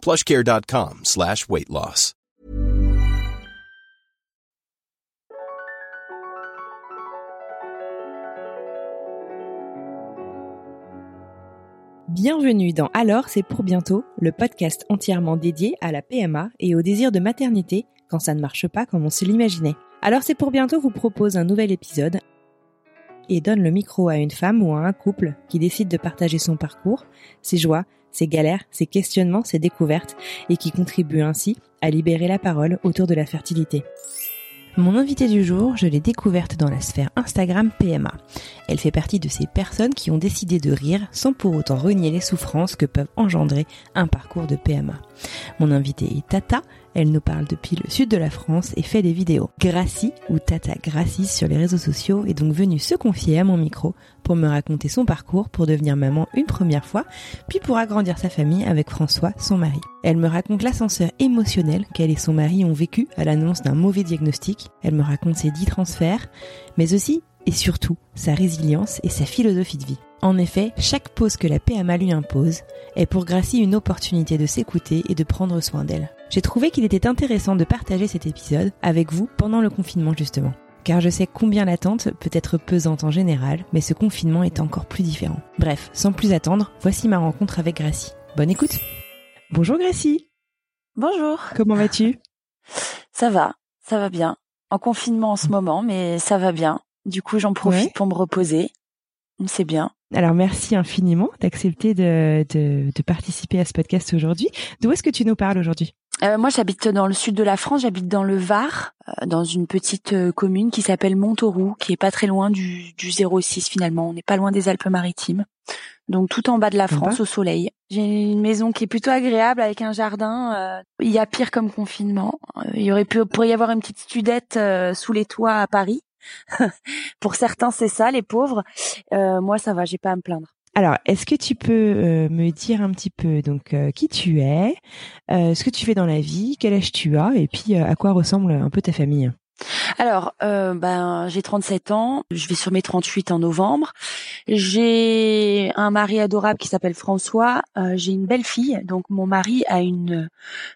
plushcare.com. Bienvenue dans Alors c'est pour bientôt, le podcast entièrement dédié à la PMA et au désir de maternité quand ça ne marche pas comme on se l'imaginait. Alors c'est pour bientôt vous propose un nouvel épisode et donne le micro à une femme ou à un couple qui décide de partager son parcours, ses joies, ses galères, ses questionnements, ses découvertes et qui contribue ainsi à libérer la parole autour de la fertilité. Mon invitée du jour, je l'ai découverte dans la sphère Instagram PMA. Elle fait partie de ces personnes qui ont décidé de rire sans pour autant renier les souffrances que peuvent engendrer un parcours de PMA. Mon invitée est Tata, elle nous parle depuis le sud de la France et fait des vidéos. Gracie, ou Tata Gracie sur les réseaux sociaux, est donc venue se confier à mon micro pour me raconter son parcours pour devenir maman une première fois, puis pour agrandir sa famille avec François, son mari. Elle me raconte l'ascenseur émotionnel qu'elle et son mari ont vécu à l'annonce d'un mauvais diagnostic. Elle me raconte ses dix transferts, mais aussi et surtout sa résilience et sa philosophie de vie. En effet, chaque pause que la PMA lui impose est pour Gracie une opportunité de s'écouter et de prendre soin d'elle. J'ai trouvé qu'il était intéressant de partager cet épisode avec vous pendant le confinement justement. Car je sais combien l'attente peut être pesante en général, mais ce confinement est encore plus différent. Bref, sans plus attendre, voici ma rencontre avec Gracie. Bonne écoute Bonjour Gracie Bonjour Comment vas-tu? Ça va, ça va bien. En confinement en ce moment, mais ça va bien. Du coup, j'en profite Ouais. pour me reposer. C'est bien. Alors merci infiniment d'accepter de, de, de participer à ce podcast aujourd'hui. D'où est-ce que tu nous parles aujourd'hui? Euh, moi, j'habite dans le sud de la France. J'habite dans le Var, euh, dans une petite euh, commune qui s'appelle Montauroux, qui est pas très loin du, du 06 finalement. On n'est pas loin des Alpes-Maritimes. Donc tout en bas de la. France, au soleil. J'ai une maison qui est plutôt agréable avec un jardin. euh, il y a pire comme confinement. Euh, il y aurait pu pourrait y avoir une petite studette euh, sous les toits à Paris. Pour certains, c'est ça, les pauvres. Euh, moi, ça va, j'ai pas à me plaindre. Alors, est-ce que tu peux euh, me dire un petit peu donc euh, qui tu es, ce que tu fais dans la vie, quel âge tu as et puis à quoi ressemble un peu ta famille? Alors, euh, ben, j'ai 37 ans. Je vais sur mes 38 en novembre. J'ai un mari adorable qui s'appelle François. Euh, j'ai une belle fille. Donc, mon mari a une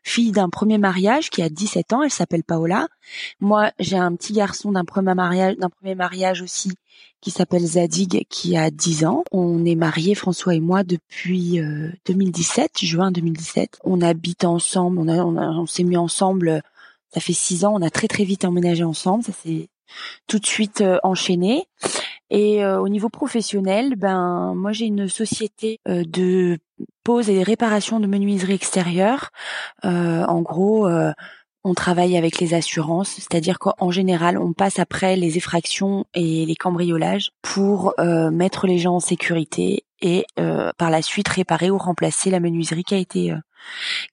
fille d'un premier mariage qui a 17 ans. Elle s'appelle Paola. Moi, j'ai un petit garçon d'un premier mariage, d'un premier mariage aussi qui s'appelle Zadig qui a 10 ans. On est mariés, François et moi, depuis euh, 2017, juin 2017. On habite ensemble. On, on, on s'est mis ensemble. Ça fait six ans. On a très très vite emménagé ensemble. Ça s'est tout de suite euh, enchaîné. Et euh, au niveau professionnel, ben moi j'ai une société euh, de pose et réparation de menuiserie extérieure. Euh, en gros, on travaille avec les assurances, c'est-à-dire qu'en général, on passe après les effractions et les cambriolages pour mettre les gens en sécurité et par la suite réparer ou remplacer la menuiserie qui a été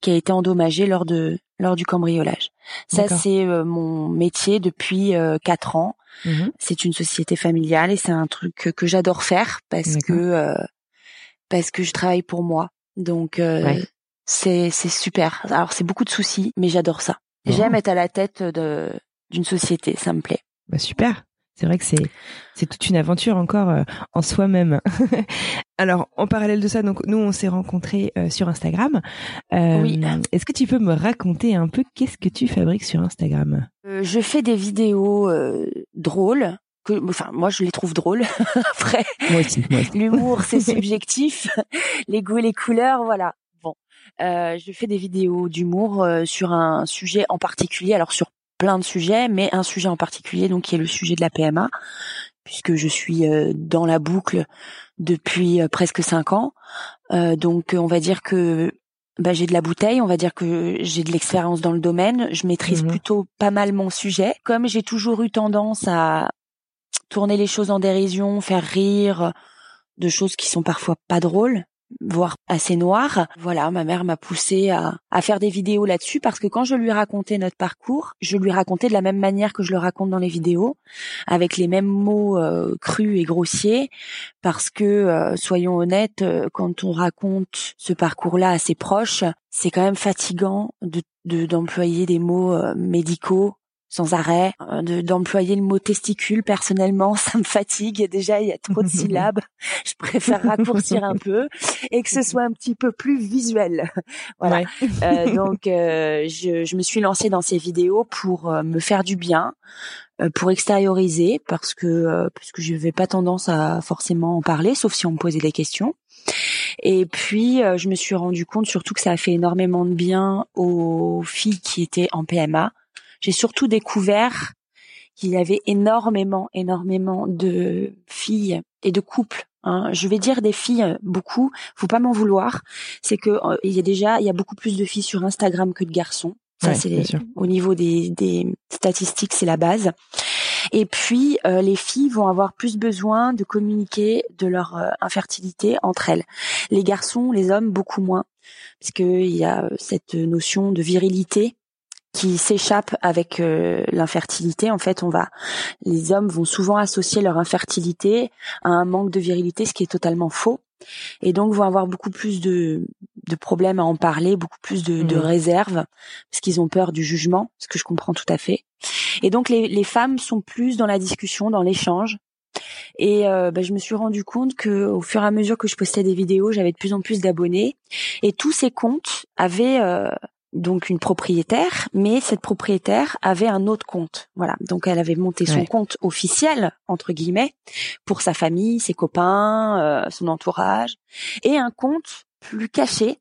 qui a été endommagée lors de lors du cambriolage. Ça c'est euh, mon métier depuis euh, quatre ans. Mhm. C'est une société familiale et c'est un truc que, que j'adore faire parce que euh, parce que je travaille pour moi. Donc euh, Ouais. c'est c'est super. Alors c'est beaucoup de soucis, mais j'adore ça. J'aime être à la tête de d'une société, ça me plaît. Bah, super. C'est vrai que c'est c'est toute une aventure encore euh, en soi-même. Alors en parallèle de ça, donc nous on s'est rencontrés euh, sur Instagram. Euh, Oui. Est-ce que tu peux me raconter un peu qu'est-ce que tu fabriques sur Instagram? Euh, je fais des vidéos drôles que enfin moi je les trouve drôles. Après Moi aussi. L'humour c'est subjectif, les goûts et les couleurs voilà. Bon, je fais des vidéos d'humour sur un sujet en particulier, alors sur plein de sujets, mais un sujet en particulier donc qui est le sujet de la PMA puisque je suis euh, dans la boucle depuis euh, presque cinq ans. Euh, donc on va dire que bah, j'ai de la bouteille, on va dire que j'ai de l'expérience dans le domaine, je maîtrise Mhm. plutôt pas mal mon sujet. Comme j'ai toujours eu tendance à tourner les choses en dérision, faire rire de choses qui sont parfois pas drôles, voire assez noir. Voilà, ma mère m'a poussé à, à faire des vidéos là-dessus parce que quand je lui racontais notre parcours, je lui racontais de la même manière que je le raconte dans les vidéos, avec les mêmes mots euh, crus et grossiers, parce que euh, soyons honnêtes, euh, quand on raconte ce parcours-là à ses proches, c'est quand même fatigant de d'employer des mots médicaux sans arrêt, euh, d'employer le mot testicule. Personnellement, ça me fatigue. Déjà, il y a trop de syllabes. Je préfère raccourcir un peu et que ce soit un petit peu plus visuel. Voilà. Euh, donc, euh, je, je, me suis lancée dans ces vidéos pour me faire du bien, pour extérioriser, parce que parce que je n'avais pas tendance à forcément en parler, sauf si on me posait des questions. Et puis, je me suis rendu compte surtout que ça a fait énormément de bien aux filles qui étaient en PMA j'ai surtout découvert qu'il y avait énormément, énormément de filles et de couples. Hein. Je vais dire des filles euh, beaucoup. Faut pas m'en vouloir. C'est que euh, il y a déjà, il y a beaucoup plus de filles sur Instagram que de garçons. Ça, c'est au niveau des, des statistiques, c'est la base. Et puis, euh, les filles vont avoir plus besoin de communiquer de leur infertilité entre elles. Les garçons, les hommes, beaucoup moins, parce qu'il y a cette notion de virilité qui s'échappe avec euh, l'infertilité. En fait, on va, les hommes vont souvent associer leur infertilité à un manque de virilité, ce qui est totalement faux. Et donc vont avoir beaucoup plus de, de problèmes à en parler, beaucoup plus de, de mmh. réserves, parce qu'ils ont peur du jugement, ce que je comprends tout à fait. Et donc les, les femmes sont plus dans la discussion, dans l'échange. Et euh, bah, je me suis rendu compte que au fur et à mesure que je postais des vidéos, j'avais de plus en plus d'abonnés, et tous ces comptes avaient euh, donc une propriétaire, mais cette propriétaire avait un autre compte. Voilà, donc elle avait monté son compte officiel entre guillemets pour sa famille, ses copains, euh, son entourage, et un compte plus caché.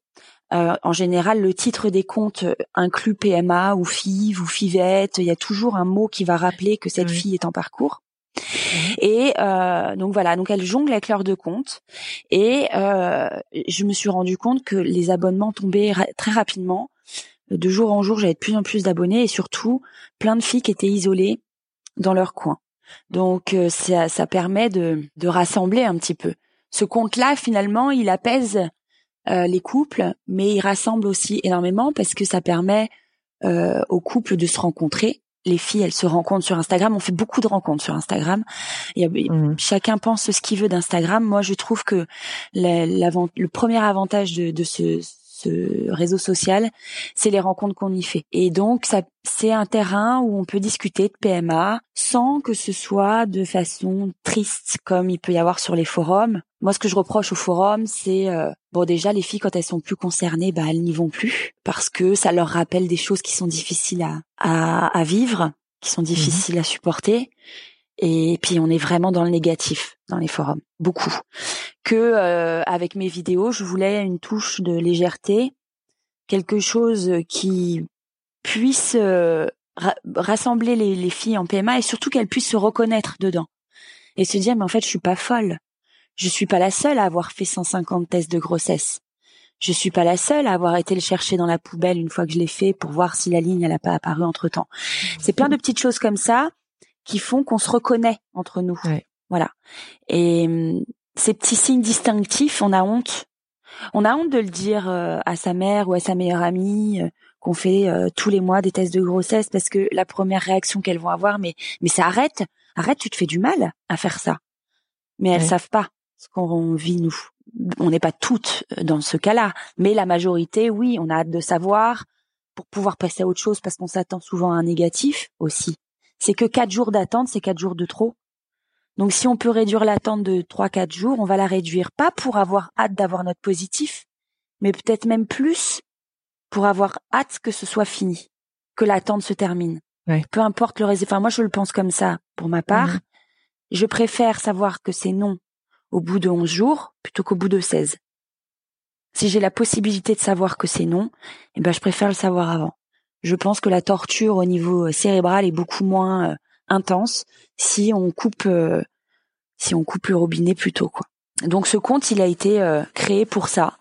Euh, en général, le titre des comptes inclut PMA ou FIV ou FIVETTE. Il y a toujours un mot qui va rappeler que cette fille est en parcours. Et euh, donc voilà, donc elle jongle avec leurs deux comptes. Et je me suis rendu compte que les abonnements tombaient très rapidement de jour en jour, j'avais de plus en plus d'abonnés et surtout plein de filles qui étaient isolées dans leur coin. Donc euh, ça, ça permet de, de rassembler un petit peu. Ce compte-là, finalement, il apaise euh, les couples, mais il rassemble aussi énormément parce que ça permet euh, aux couples de se rencontrer. Les filles, elles se rencontrent sur Instagram. On fait beaucoup de rencontres sur Instagram. Il mmh. Chacun pense ce qu'il veut d'Instagram. Moi, je trouve que le premier avantage de, de ce, ce réseau social, c'est les rencontres qu'on y fait. Et donc, ça, c'est un terrain où on peut discuter de PMA sans que ce soit de façon triste comme il peut y avoir sur les forums. Moi, ce que je reproche aux forums, c'est euh, bon déjà les filles quand elles sont plus concernées, bah elles n'y vont plus parce que ça leur rappelle des choses qui sont difficiles à, à, à vivre, qui sont difficiles à supporter. Et puis on est vraiment dans le négatif dans les forums, beaucoup. Que euh, avec mes vidéos, je voulais une touche de légèreté, quelque chose qui puisse euh, rassembler les, les, filles en PMA et surtout qu'elles puissent se reconnaître dedans et se dire mais en fait je suis pas folle, je suis pas la seule à avoir fait 150 tests de grossesse. Je suis pas la seule à avoir été le chercher dans la poubelle une fois que je l'ai fait pour voir si la ligne elle a pas apparu entre temps. C'est plein de petites choses comme ça qui font qu'on se reconnaît entre nous. Voilà. Et hum, ces petits signes distinctifs, on a honte. On a honte de le dire euh, à sa mère ou à sa meilleure amie euh, qu'on fait euh, tous les mois des tests de grossesse parce que la première réaction qu'elles vont avoir, mais mais ça arrête, arrête, tu te fais du mal à faire ça. Mais elles savent pas ce qu'on vit nous. On n'est pas toutes dans ce cas-là, mais la majorité, oui, on a hâte de savoir pour pouvoir passer à autre chose parce qu'on s'attend souvent à un négatif aussi c'est que quatre jours d'attente, c'est quatre jours de trop. Donc si on peut réduire l'attente de trois, quatre jours, on va la réduire pas pour avoir hâte d'avoir notre positif, mais peut-être même plus pour avoir hâte que ce soit fini, que l'attente se termine. Peu importe le résultat. Enfin, moi, je le pense comme ça, pour ma part. Mhm. Je préfère savoir que c'est non au bout de 11 jours plutôt qu'au bout de 16. Si j'ai la possibilité de savoir que c'est non, eh ben, je préfère le savoir avant je pense que la torture au niveau euh, cérébral est beaucoup moins euh, intense si on coupe euh, si on coupe le robinet plus tôt quoi. Donc ce compte, il a été créé pour ça,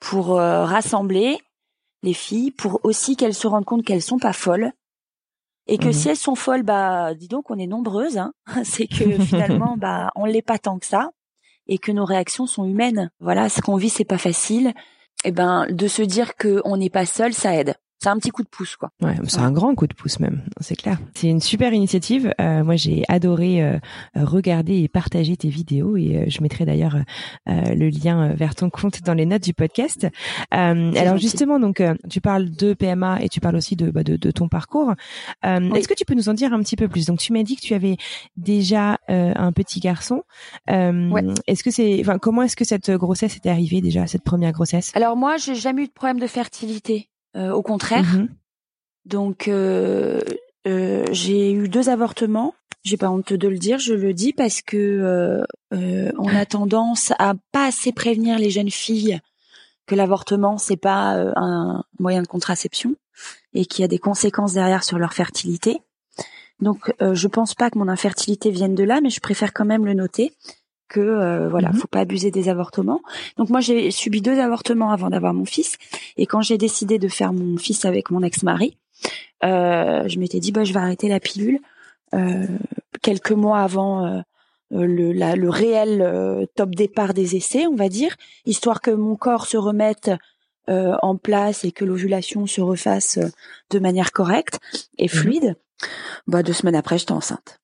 pour rassembler les filles, pour aussi qu'elles se rendent compte qu'elles sont pas folles et que mmh si elles sont folles, bah dis donc on est nombreuses. Hein. C'est que finalement bah on l'est pas tant que ça et que nos réactions sont humaines. Voilà, ce qu'on vit, c'est pas facile. Et eh ben, de se dire qu'on n'est pas seul, ça aide c'est un petit coup de pouce quoi. Ouais, c'est un grand coup de pouce même, c'est clair. C'est une super initiative. Euh, moi, j'ai adoré euh, regarder et partager tes vidéos et euh, je mettrai d'ailleurs le lien vers ton compte dans les notes du podcast. alors justement, donc tu parles de PMA et tu parles aussi de bah, de, de, ton parcours. Est-ce que tu peux nous en dire un petit peu plus? Donc tu m'as dit que tu avais déjà un petit garçon. Ouais. Est-ce que c'est, enfin, comment est-ce que cette grossesse était arrivée déjà, cette première grossesse? Alors moi, j'ai jamais eu de problème de fertilité. Euh, au contraire. Mhm. Donc euh, euh, j'ai eu deux avortements. J'ai pas honte de le dire, je le dis parce que on a tendance à pas assez prévenir les jeunes filles que l'avortement c'est pas un moyen de contraception et qu'il y a des conséquences derrière sur leur fertilité. Donc je pense pas que mon infertilité vienne de là, mais je préfère quand même le noter que euh, voilà, mhm. faut pas abuser des avortements. Donc moi j'ai subi deux avortements avant d'avoir mon fils et quand j'ai décidé de faire mon fils avec mon ex-mari, euh, je m'étais dit bah je vais arrêter la pilule euh, quelques mois avant euh, le, la, le réel euh, top départ des essais, on va dire, histoire que mon corps se remette en place et que l'ovulation se refasse de manière correcte et mhm. fluide. Bah deux semaines après j'étais enceinte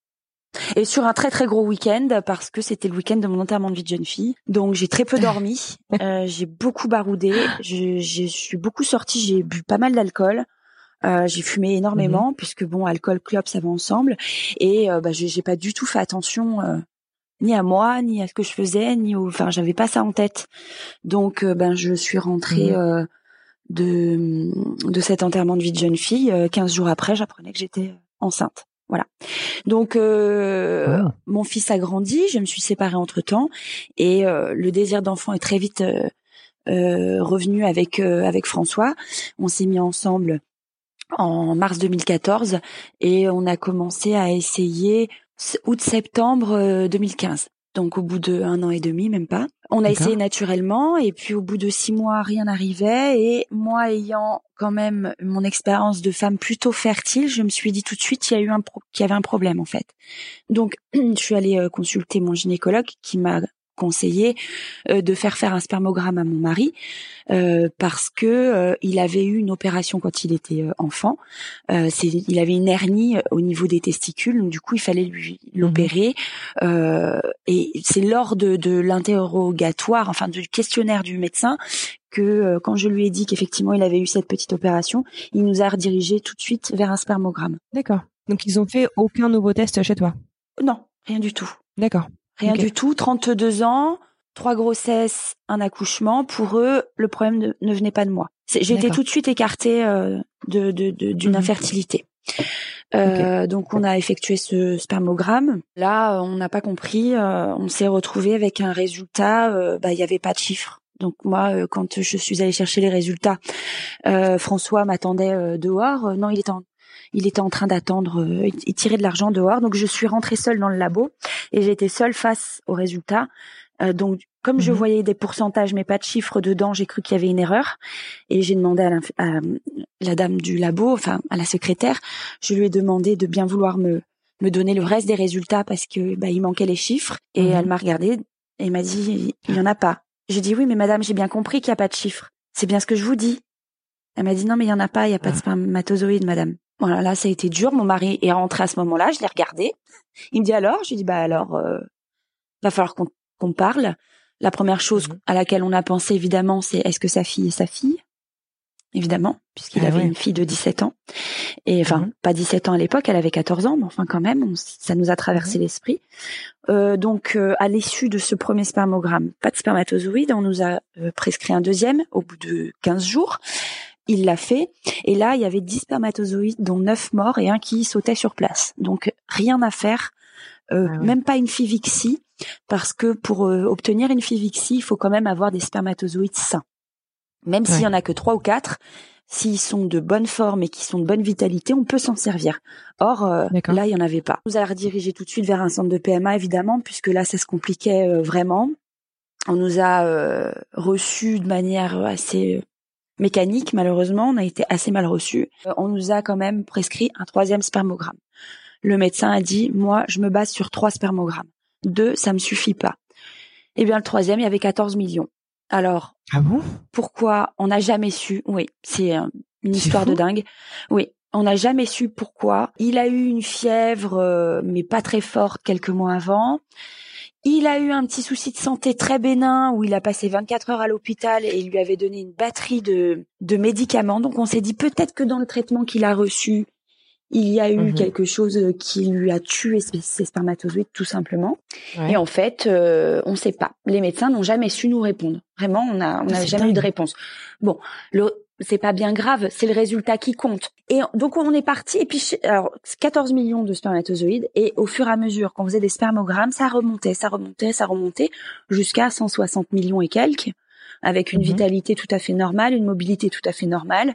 et sur un très très gros week-end parce que c'était le week-end de mon enterrement de vie de jeune fille. Donc j'ai très peu dormi, euh, j'ai beaucoup baroudé, je, je, suis beaucoup sortie, j'ai bu pas mal d'alcool. Euh, j'ai fumé énormément mhm. puisque bon alcool clope ça va ensemble et euh, bah, j'ai pas du tout fait attention euh, ni à moi ni à ce que je faisais ni au enfin j'avais pas ça en tête donc euh, ben je suis rentrée mhm. de de cet enterrement de vie de jeune fille 15 jours après j'apprenais que j'étais enceinte voilà. Donc euh, ah. mon fils a grandi, je me suis séparée entre temps et euh, le désir d'enfant est très vite euh, revenu avec avec François. On s'est mis ensemble en mars 2014 et on a commencé à essayer août-septembre 2015 donc au bout de un an et demi, même pas. On a essayé naturellement et puis au bout de six mois, rien n'arrivait et moi ayant quand même mon expérience de femme plutôt fertile, je me suis dit tout de suite qu'il y a eu un qu'il y avait un problème en fait. Donc je suis allée euh, consulter mon gynécologue qui m'a conseillé euh, de faire faire un spermogramme à mon mari euh, parce que euh, il avait eu une opération quand il était enfant. il avait une hernie au niveau des testicules, donc du coup il fallait lui l'opérer. Mhm. et c'est lors de, de l'interrogatoire, enfin du questionnaire du médecin, que quand je lui ai dit qu'effectivement il avait eu cette petite opération, il nous a redirigé tout de suite vers un spermogramme. D'accord. Donc ils ont fait aucun nouveau test chez toi? Non, rien du tout. D'accord. Rien du tout. 32 ans, trois grossesses, un accouchement. Pour eux, le problème ne, venait pas de moi. J'ai été tout de suite écartée euh, de d'une mhm. infertilité. Euh, Donc on a effectué ce spermogramme. Là, on n'a pas compris. Euh, on s'est retrouvé avec un résultat. Euh, bah, il y avait pas de chiffres. Donc moi, quand je suis allée chercher les résultats, François m'attendait dehors. non, il était en il était en train d'attendre, euh, il tirait de l'argent dehors. Donc je suis rentrée seule dans le labo et j'étais seule face aux résultats. Euh, donc comme je mhm. voyais des pourcentages mais pas de chiffres dedans, j'ai cru qu'il y avait une erreur et j'ai demandé à la, dame du labo, enfin à la secrétaire, je lui ai demandé de bien vouloir me me donner le reste des résultats parce que bah, il manquait les chiffres et mhm. elle m'a regardé et m'a dit il y en a pas. J'ai dit oui mais madame j'ai bien compris qu'il y a pas de chiffres. C'est bien ce que je vous dis. Elle m'a dit non mais il y en a pas, il y a pas de ah. spermatozoïdes madame. Voilà, là, ça a été dur. Mon mari est rentré à ce moment-là. Je l'ai regardé. Il me dit alors? Je lui dis bah alors, euh, va falloir qu'on parle. La première chose mhm. à laquelle on a pensé évidemment, c'est est-ce que sa fille est sa fille? Évidemment, puisqu'il ah avait une fille de 17 ans. Et enfin, mhm. pas 17 ans à l'époque, elle avait 14 ans, mais enfin quand même, ça nous a traversé mhm. l'esprit. Euh, donc, euh, à l'issue de ce premier spermogramme, pas de spermatozoïde, on nous a euh, prescrit un deuxième au bout de 15 jours. Il l'a fait. Et là, il y avait 10 spermatozoïdes, dont 9 morts et un qui sautait sur place. Donc, rien à faire. Euh, ah Même pas une fivixie. Parce que pour euh, obtenir une fivixie, il faut quand même avoir des spermatozoïdes sains. Même s'il y en a que 3 ou 4, s'ils sont de bonne forme et qui sont de bonne vitalité, on peut s'en servir. Or, euh, là, il y en avait pas. On nous a redirigé tout de suite vers un centre de PMA, évidemment, puisque là, ça se compliquait vraiment. On nous a reçus de manière assez mécanique, malheureusement, on a été assez mal reçu. Euh, on nous a quand même prescrit un troisième spermogramme. Le médecin a dit, moi, je me base sur trois spermogrammes. Deux, ça me suffit pas. Eh bien, le troisième, il y avait 14 millions. Alors, ah bon? pourquoi on n'a jamais su? Oui, c'est une histoire de dingue. Oui, on n'a jamais su pourquoi. Il a eu une fièvre, euh, mais pas très forte, quelques mois avant. Il a eu un petit souci de santé très bénin où il a passé 24 heures à l'hôpital et il lui avait donné une batterie de, de médicaments. Donc on s'est dit peut-être que dans le traitement qu'il a reçu, il y a eu mhm. quelque chose qui lui a tué ses spermatozoïdes tout simplement. Et en fait, euh, on ne sait pas. Les médecins n'ont jamais su nous répondre. Vraiment, on n'a on a jamais eu de réponse. Bon, le, c'est pas bien grave, c'est le résultat qui compte. Et donc on est parti et puis alors 14 millions de spermatozoïdes et au fur et à mesure qu'on faisait des spermogrammes, ça remontait, ça remontait, ça remontait jusqu'à 160 millions et quelques avec une mhm. vitalité tout à fait normale, une mobilité tout à fait normale.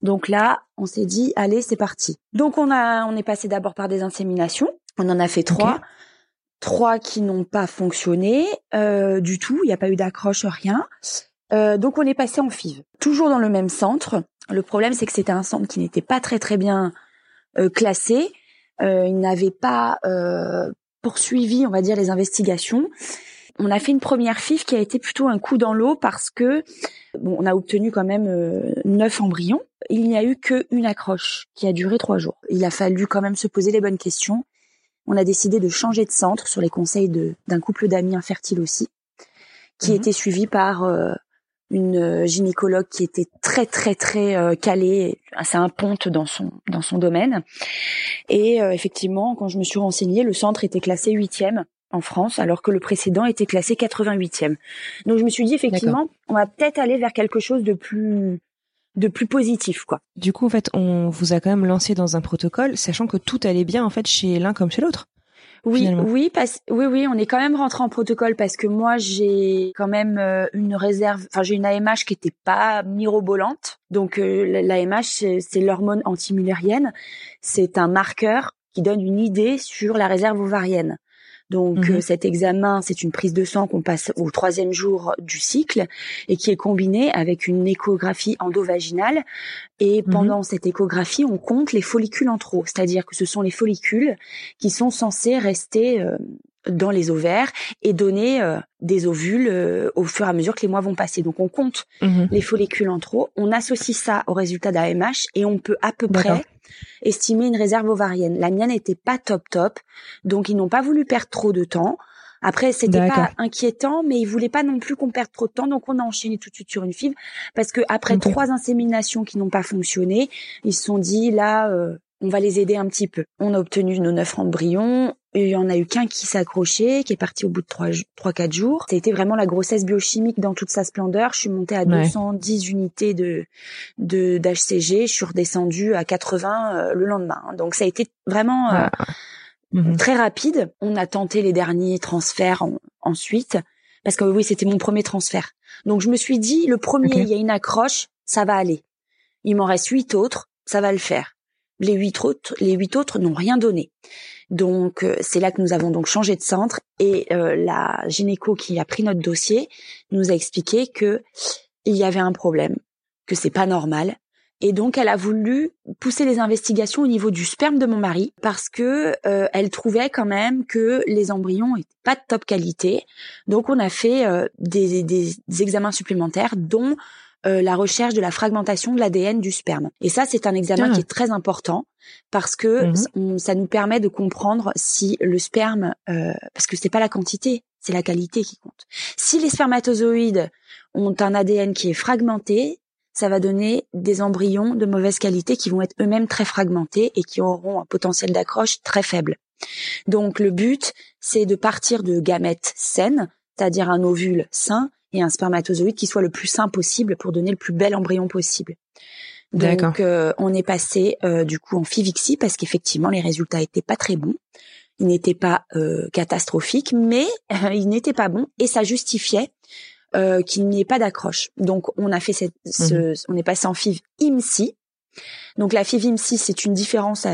Donc là, on s'est dit allez, c'est parti. Donc on a on est passé d'abord par des inséminations, on en a fait trois. Trois qui n'ont pas fonctionné euh, du tout, il n'y a pas eu d'accroche, rien. Euh, donc on est passé en FIV, toujours dans le même centre. Le problème c'est que c'était un centre qui n'était pas très très bien euh, classé. Euh, il n'avait pas poursuivi, on va dire, les investigations. On a fait une première FIV qui a été plutôt un coup dans l'eau parce que bon, on a obtenu quand même neuf embryons. Il n'y a eu qu'une accroche qui a duré trois jours. Il a fallu quand même se poser les bonnes questions. On a décidé de changer de centre sur les conseils d'un couple d'amis infertiles aussi, qui mhm. était suivi par une euh, gynécologue qui était très très très euh, calée, assez un ponte dans son dans son domaine. Et euh, effectivement, quand je me suis renseignée, le centre était classé huitième en France, alors que le précédent était classé 88e. Donc je me suis dit effectivement, on va peut-être aller vers quelque chose de plus de plus positif quoi. Du coup en fait, on vous a quand même lancé dans un protocole sachant que tout allait bien en fait chez l'un comme chez l'autre. Oui, oui, parce, oui, oui, on est quand même rentré en protocole parce que moi j'ai quand même euh, une réserve, enfin j'ai une AMH qui était pas mirobolante. Donc euh, l'AMH c'est l'hormone antimulérienne, c'est un marqueur qui donne une idée sur la réserve ovarienne. Donc mhm. euh, cet examen, c'est une prise de sang qu'on passe au troisième jour du cycle et qui est combinée avec une échographie endovaginale. Et mhm. pendant cette échographie, on compte les follicules en trop, c'est-à-dire que ce sont les follicules qui sont censés rester euh, dans les ovaires et donner euh, des ovules au fur et à mesure que les mois vont passer. Donc on compte mhm. les follicules en trop, on associe ça au résultat d'AMH et on peut à peu près estimer une réserve ovarienne. La mienne n'était pas top top, donc ils n'ont pas voulu perdre trop de temps. Après, c'était pas inquiétant, mais ils voulaient pas non plus qu'on perde trop de temps, donc on a enchaîné tout de suite sur une FIV parce que après trois inséminations qui n'ont pas fonctionné, ils se sont dit là, euh, on va les aider un petit peu. On a obtenu nos neuf embryons. Il y en a eu qu'un qui s'accrochait, qui est parti au bout de trois, trois, quatre jours. Ça a été vraiment la grossesse biochimique dans toute sa splendeur. Je suis montée à 210 unités de, de, d'HCG. Je suis redescendue à 80 euh, le lendemain. Donc ça a été vraiment euh, ah. mhm. très rapide. On a tenté les derniers transferts ensuite. Parce que oui, c'était mon premier transfert. Donc je me suis dit, le premier, il y a une accroche, ça va aller. Il m'en reste huit autres, ça va le faire. Les huit autres, les huit autres n'ont rien donné. Donc euh, c'est là que nous avons donc changé de centre et euh, la gynéco qui a pris notre dossier nous a expliqué que il y avait un problème, que c'est pas normal. Et donc elle a voulu pousser les investigations au niveau du sperme de mon mari parce que euh, elle trouvait quand même que les embryons étaient pas de top qualité. Donc on a fait des, des, examens supplémentaires dont euh, la recherche de la fragmentation de l'ADN du sperme. Et ça, c'est un examen ah. qui est très important parce que mhm. ça nous permet de comprendre si le sperme, euh, parce que c'est pas la quantité, c'est la qualité qui compte. Si les spermatozoïdes ont un ADN qui est fragmenté, ça va donner des embryons de mauvaise qualité qui vont être eux-mêmes très fragmentés et qui auront un potentiel d'accroche très faible. Donc le but, c'est de partir de gamètes saines, c'est-à-dire un ovule sain, et un spermatozoïde qui soit le plus sain possible pour donner le plus bel embryon possible. Donc euh, on est passé euh, du coup en FIVIXI parce qu'effectivement les résultats étaient pas très bons. Ils n'étaient pas euh, catastrophiques, mais ils n'étaient pas bons et ça justifiait qu'il n'y ait pas d'accroche. Donc on a fait cette, ce, mhm. on est passé en FIV IMSI. Donc la FIV IMSI c'est une différence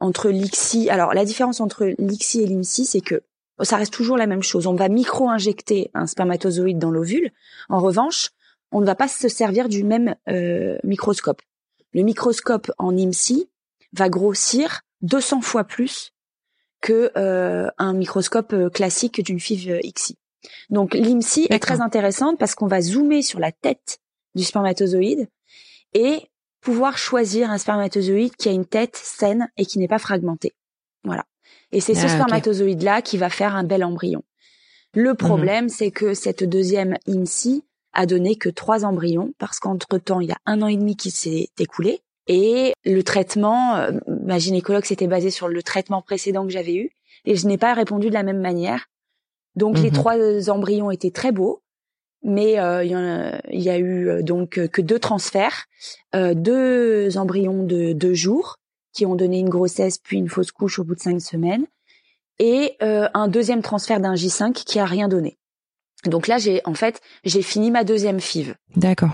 entre l'ICSI. Alors la différence entre l'ICSI et l'IMSI c'est que ça reste toujours la même chose. On va micro-injecter un spermatozoïde dans l'ovule. En revanche, on ne va pas se servir du même euh, microscope. Le microscope en IMSI va grossir 200 fois plus que euh, un microscope euh, classique d'une FIV XI. Donc l'IMSI est très intéressante parce qu'on va zoomer sur la tête du spermatozoïde et pouvoir choisir un spermatozoïde qui a une tête saine et qui n'est pas fragmentée. Voilà. Et c'est ce ah, spermatozoïde-là qui va faire un bel embryon. Le mhm. problème, c'est que cette deuxième IMSI a donné que trois embryons parce qu'entre temps, il y a un an et demi qui s'est écoulé et le traitement, euh, ma gynécologue s'était basée sur le traitement précédent que j'avais eu et je n'ai pas répondu de la même manière. Donc les mhm. trois embryons étaient très beaux, mais euh, il, y a, eu euh, donc que deux transferts, deux embryons de deux jours qui ont donné une grossesse puis une fausse couche au bout de cinq semaines, et un deuxième transfert d'un J5 qui a rien donné. Donc là, j'ai en fait j'ai fini ma deuxième FIV. D'accord.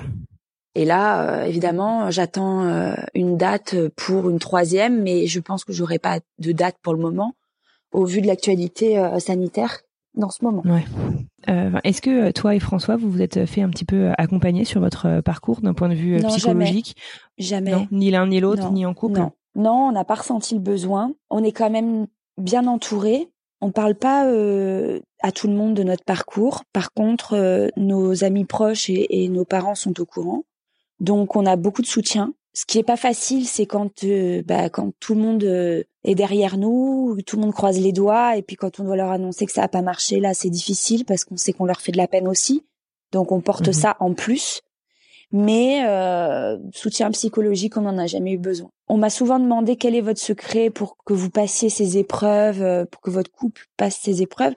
Et là, euh, évidemment, j'attends euh, une date pour une troisième, mais je pense que j'aurai pas de date pour le moment, au vu de l'actualité euh, sanitaire dans ce moment. Ouais. Est-ce que toi et François, vous vous êtes fait un petit peu accompagner sur votre parcours d'un point de vue psychologique? Jamais. jamais. ni l'un ni l'autre, ni en couple? Non, non on n'a pas ressenti le besoin. On est quand même bien entouré. On parle pas à tout le monde de notre parcours. Par contre, nos amis proches et, et nos parents sont au courant. Donc on a beaucoup de soutien. Ce qui est pas facile, c'est quand euh, bah, quand tout le monde euh, est derrière nous, tout le monde croise les doigts, et puis quand on doit leur annoncer que ça a pas marché, là c'est difficile parce qu'on sait qu'on leur fait de la peine aussi. Donc on porte mhm. ça en plus. Mais euh, soutien psychologique, on n'en a jamais eu besoin. On m'a souvent demandé quel est votre secret pour que vous passiez ces épreuves, pour que votre couple passe ces épreuves.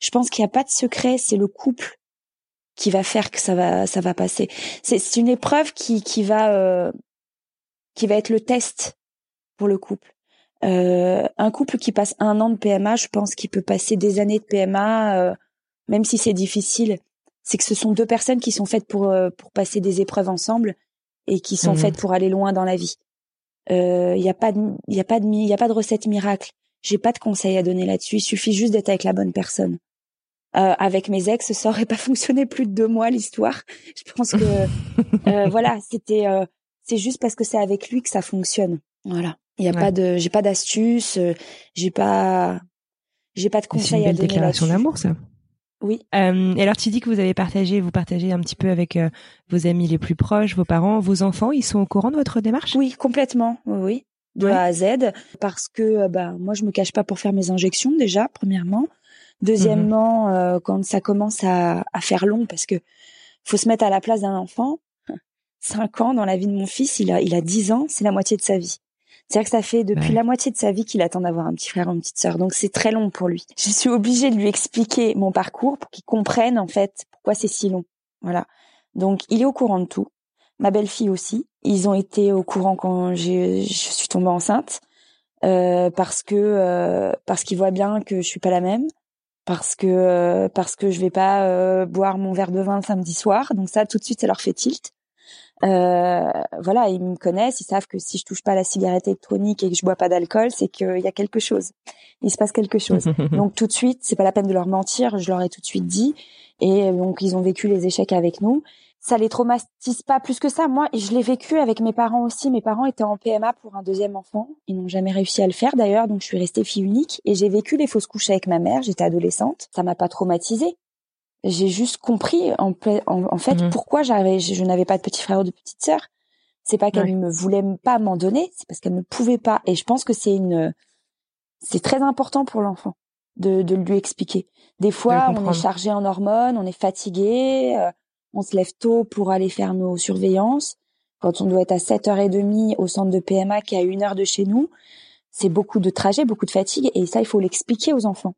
Je pense qu'il n'y a pas de secret, c'est le couple qui va faire que ça va ça va passer. C'est une épreuve qui qui va euh, qui va être le test pour le couple. Euh, un couple qui passe un an de PMA, je pense qu'il peut passer des années de PMA, euh, même si c'est difficile. C'est que ce sont deux personnes qui sont faites pour euh, pour passer des épreuves ensemble et qui sont mmh faites pour aller loin dans la vie. Il euh, y a pas de y a pas de il y a pas de recette miracle. J'ai pas de conseils à donner là-dessus. Il suffit juste d'être avec la bonne personne. Euh, avec mes ex, ça aurait pas fonctionné plus de deux mois l'histoire. Je pense que euh, voilà, c'était euh, c'est juste parce que c'est avec lui que ça fonctionne. Voilà. Il y a pas de j'ai pas d'astuce, euh, j'ai pas j'ai pas de conseils à donner. C'est une déclaration d'amour ça. Oui. Euh, et alors tu dis que vous avez partagé, vous partagez un petit peu avec vos amis les plus proches, vos parents, vos enfants, ils sont au courant de votre démarche? Oui, complètement. Oui, de A à Z, parce que bah moi je me cache pas pour faire mes injections déjà, premièrement. Deuxièmement, mhm. euh, quand ça commence à, à, faire long, parce que faut se mettre à la place d'un enfant. Cinq ans dans la vie de mon fils, il a il a dix ans, c'est la moitié de sa vie. C'est-à-dire que ça fait depuis la moitié de sa vie qu'il attend d'avoir un petit frère ou une petite sœur. Donc c'est très long pour lui. Je suis obligée de lui expliquer mon parcours pour qu'il comprenne en fait pourquoi c'est si long. Voilà. Donc il est au courant de tout. Ma belle-fille aussi. Ils ont été au courant quand je suis tombée enceinte euh, parce que euh, parce qu'ils voient bien que je suis pas la même parce que euh, parce que je vais pas euh, boire mon verre de vin le samedi soir. Donc ça, tout de suite, ça leur fait tilt. Euh, voilà, ils me connaissent, ils savent que si je touche pas à la cigarette électronique et que je bois pas d'alcool, c'est qu'il y a quelque chose. Il se passe quelque chose. donc tout de suite, c'est pas la peine de leur mentir, je leur ai tout de suite dit. Et donc ils ont vécu les échecs avec nous ça les traumatise pas plus que ça. Moi, je l'ai vécu avec mes parents aussi. Mes parents étaient en PMA pour un deuxième enfant. Ils n'ont jamais réussi à le faire d'ailleurs, donc je suis restée fille unique. Et j'ai vécu les fausses couches avec ma mère. J'étais adolescente. Ça m'a pas traumatisée. J'ai juste compris en, en, fait mhm. pourquoi j'avais, je, n'avais pas de petit frère ou de petite sœur. C'est pas qu'elle ne me voulait pas m'en donner, c'est parce qu'elle ne pouvait pas. Et je pense que c'est une, c'est très important pour l'enfant de, de lui expliquer. Des fois, on est chargé en hormones, on est fatigué. Euh, on se lève tôt pour aller faire nos surveillances. Quand on doit être à 7h30 au centre de PMA qui est à une heure de chez nous, c'est beaucoup de trajet, beaucoup de fatigue. Et ça, il faut l'expliquer aux enfants.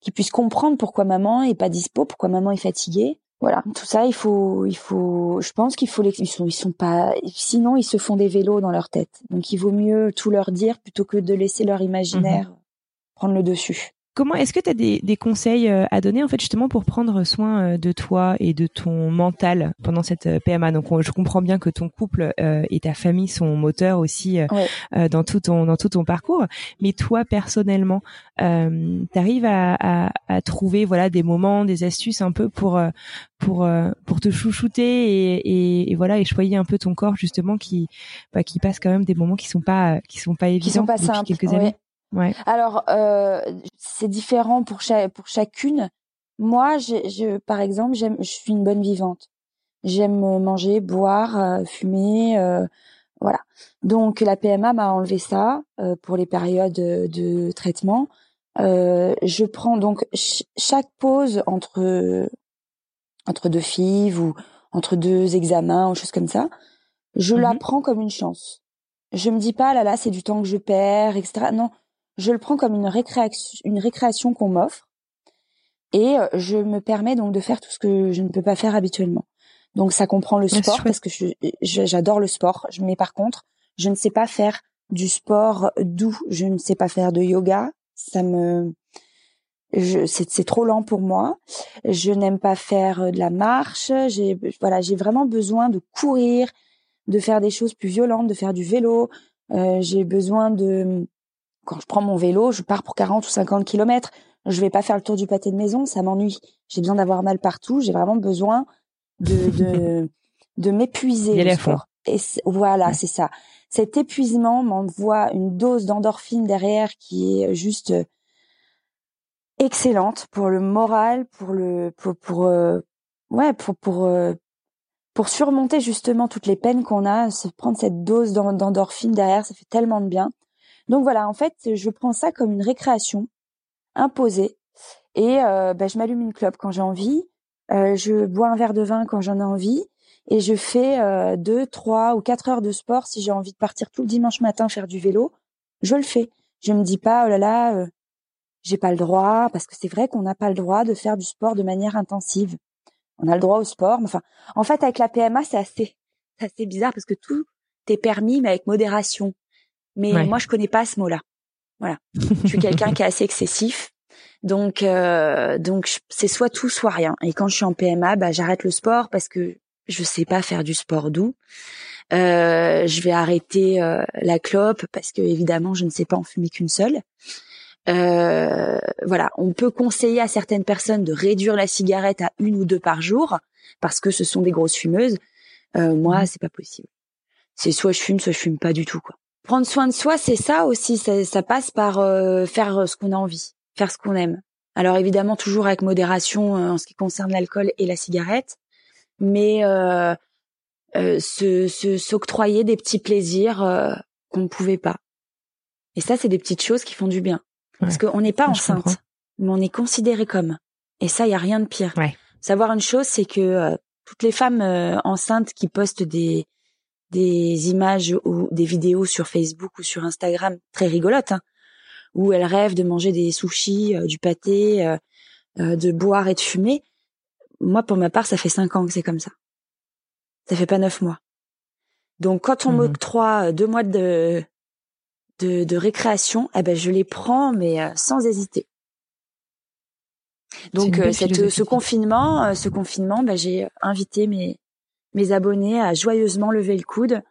Qu'ils puissent comprendre pourquoi maman est pas dispo, pourquoi maman est fatiguée. Voilà, tout ça, il faut, il faut, je pense qu'il faut les, ils sont, ils sont pas, sinon ils se font des vélos dans leur tête. Donc il vaut mieux tout leur dire plutôt que de laisser leur imaginaire mhm. prendre le dessus. Comment est-ce que tu as des, des, conseils euh, à donner en fait justement pour prendre soin euh, de toi et de ton mental pendant cette euh, PMA Donc je comprends bien que ton couple et ta famille sont moteurs aussi dans tout ton dans tout ton parcours, mais toi personnellement, euh, tu arrives à, à, à, trouver voilà des moments, des astuces un peu pour pour pour te chouchouter et, et, et, voilà et choyer un peu ton corps justement qui bah, qui passe quand même des moments qui sont pas qui sont pas évidents qui sont pas depuis simples, quelques années? Ouais. Alors, euh, c'est différent pour, pour chacune. moi, je, je, par exemple, j'aime, je suis une bonne vivante. J'aime manger, boire, euh, fumer, euh, voilà. Donc la PMA m'a enlevé ça euh, pour les périodes de traitement. je prends donc chaque pause entre entre deux fives ou entre deux examens ou choses comme ça, je la mmh prends comme une chance. Je me dis pas là là c'est du temps que je perds etc. Non, je le prends comme une récréation une récréation qu'on m'offre et je me permets donc de faire tout ce que je ne peux pas faire habituellement. Donc ça comprend le sport parce que j'adore le sport. Mais par contre, je ne sais pas faire du sport doux. Je ne sais pas faire de yoga. Ça me, c'est trop lent pour moi. Je n'aime pas faire euh, de la marche. J'ai voilà, j'ai vraiment besoin de courir, de faire des choses plus violentes, de faire du vélo. Euh, j'ai besoin de quand je prends mon vélo, je pars pour 40 ou 50 kilomètres. Je vais pas faire le tour du pâté de maison, ça m'ennuie. J'ai besoin d'avoir mal partout. J'ai vraiment besoin de de, de m'épuiser Et voilà, c'est ça. Cet épuisement m'envoie une dose d'endorphine derrière qui est juste excellente pour le moral, pour le pour pour euh, ouais pour pour euh, pour surmonter justement toutes les peines qu'on a, se prendre cette dose d'endorphine derrière, ça fait tellement de bien. Donc voilà, en fait, je prends ça comme une récréation imposée et euh, bah, je m'allume une clope quand j'ai envie. Euh, je bois un verre de vin quand j'en ai envie et je fais euh, deux, trois ou quatre heures de sport si j'ai envie de partir tout le dimanche matin faire du vélo. Je le fais. Je me dis pas oh là là, euh, j'ai pas le droit parce que c'est vrai qu'on n'a pas le droit de faire du sport de manière intensive. On a le droit au sport, mais enfin, en fait avec la PMA c'est assez, c'est assez bizarre parce que tout est permis mais avec modération. Mais moi je connais pas ce mot-là. Voilà, je suis quelqu'un qui est assez excessif donc, euh, donc c'est soit tout, soit rien. Et quand je suis en PMA, bah, j'arrête le sport parce que je sais pas faire du sport doux. Euh, je vais arrêter euh, la clope parce que évidemment, je ne sais pas en fumer qu'une seule. voilà, on peut conseiller à certaines personnes de réduire la cigarette à une ou deux par jour parce que ce sont des grosses fumeuses. moi, mmh. c'est pas possible. C'est soit je fume, soit je fume pas du tout, quoi. Prendre soin de soi, c'est ça aussi. Ça, ça passe par faire ce qu'on a envie faire ce qu'on aime. Alors évidemment toujours avec modération euh, en ce qui concerne l'alcool et la cigarette, mais euh, euh, se s'octroyer des petits plaisirs euh, qu'on ne pouvait pas. Et ça, c'est des petites choses qui font du bien. Parce qu'on n'est pas enceinte, mais on est considéré comme. Et ça, il y a rien de pire. Savoir une chose, c'est que euh, toutes les femmes enceintes qui postent des des images ou des vidéos sur Facebook ou sur Instagram très rigolotes, hein, où elle rêve de manger des sushis, euh, du pâté, euh, euh, de boire et de fumer. Moi, pour ma part, ça fait cinq ans que c'est comme ça. Ça fait pas neuf mois. Donc, quand on mmh m'octroie deux mois de, de, de récréation, eh ben, je les prends, mais sans hésiter. Donc, cette, ce confinement, ce confinement, ben, j'ai invité mes, mes abonnés à joyeusement lever le coude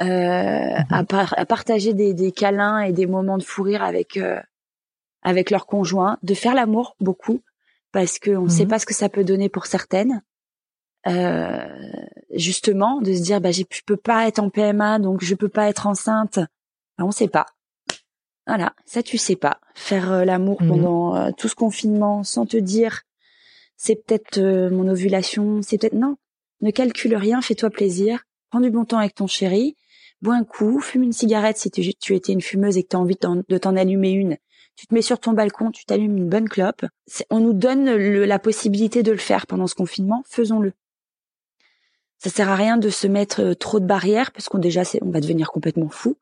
euh, mhm. à, à, partager des, des, câlins et des moments de fou rire avec euh, avec leur conjoint, de faire l'amour beaucoup parce qu'on ne sait mhm. pas ce que ça peut donner pour certaines. Euh, justement, de se dire bah je peux pas être en PMA donc je peux pas être enceinte. Ben, on sait pas. Voilà, ça tu sais pas. Faire euh, l'amour mhm. pendant euh, tout ce confinement sans te dire c'est peut-être mon ovulation, c'est peut-être non. Ne calcule rien, fais-toi plaisir, prends du bon temps avec ton chéri bois un coup, fume une cigarette si tu, étais une fumeuse et que tu as envie de t'en allumer une. Tu te mets sur ton balcon, tu t'allumes une bonne clope. On nous donne la possibilité de le faire pendant ce confinement, faisons-le. Ça sert à rien de se mettre euh, trop de barrières parce qu'on déjà on va devenir complètement fou.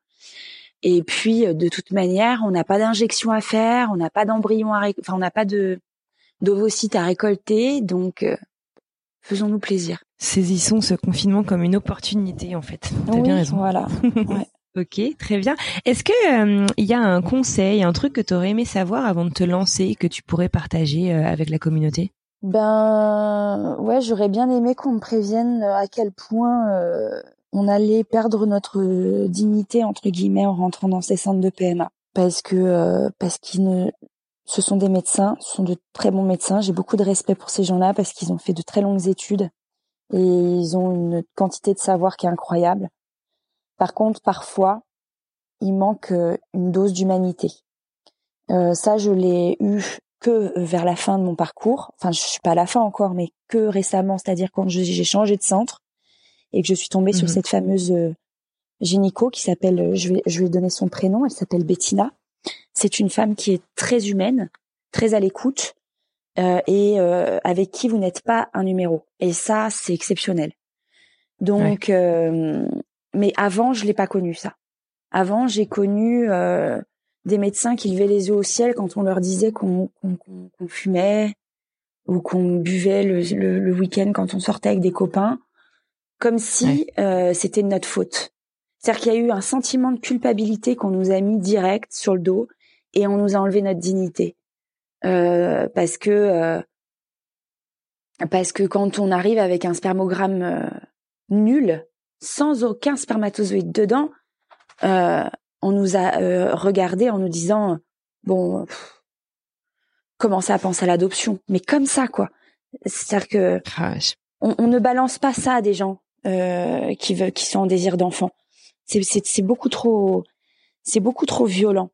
Et puis euh, de toute manière, on n'a pas d'injection à faire, on n'a pas d'embryon à enfin on n'a pas de d'ovocytes à récolter, donc euh, faisons-nous plaisir. Saisissons ce confinement comme une opportunité, en fait. T'as bien raison. Voilà. ok, très bien. Est-ce que euh, il y a un conseil, un truc que tu aurais aimé savoir avant de te lancer, que tu pourrais partager euh, avec la communauté? Ben ouais, j'aurais bien aimé qu'on me prévienne à quel point euh, on allait perdre notre dignité entre guillemets en rentrant dans ces centres de PMA, parce que parce qu'ils ne ce sont des médecins, ce sont de très bons médecins. J'ai beaucoup de respect pour ces gens-là parce qu'ils ont fait de très longues études et ils ont une quantité de savoir qui est incroyable. Par contre, parfois, il manque euh, une dose d'humanité. Euh, ça, je l'ai eu que vers la fin de mon parcours. Enfin, je suis pas à la fin encore, mais que récemment, c'est-à-dire quand j'ai changé de centre et que je suis tombée sur mhm. cette fameuse euh, gynéco qui s'appelle, je vais, je vais donner son prénom, elle s'appelle Bettina. C'est une femme qui est très humaine, très à l'écoute euh, et euh, avec qui vous n'êtes pas un numéro. Et ça, c'est exceptionnel. Donc, euh, mais avant, je l'ai pas connu ça. Avant, j'ai connu des médecins qui levaient les yeux au ciel quand on leur disait qu'on fumait ou qu'on buvait le, le, week-end quand on sortait avec des copains, comme si c'était de notre faute. C'est-à-dire qu'il y a eu un sentiment de culpabilité qu'on nous a mis direct sur le dos et on nous a enlevé notre dignité. Euh, parce que euh, parce que quand on arrive avec un spermogramme euh, nul, sans aucun spermatozoïde dedans, on nous a regardé en nous disant bon comment ça pense à l'adoption, mais comme ça quoi. C'est-à-dire que on, on, ne balance pas ça à des gens qui veulent qui sont en désir d'enfant c'est beaucoup trop c'est beaucoup trop violent.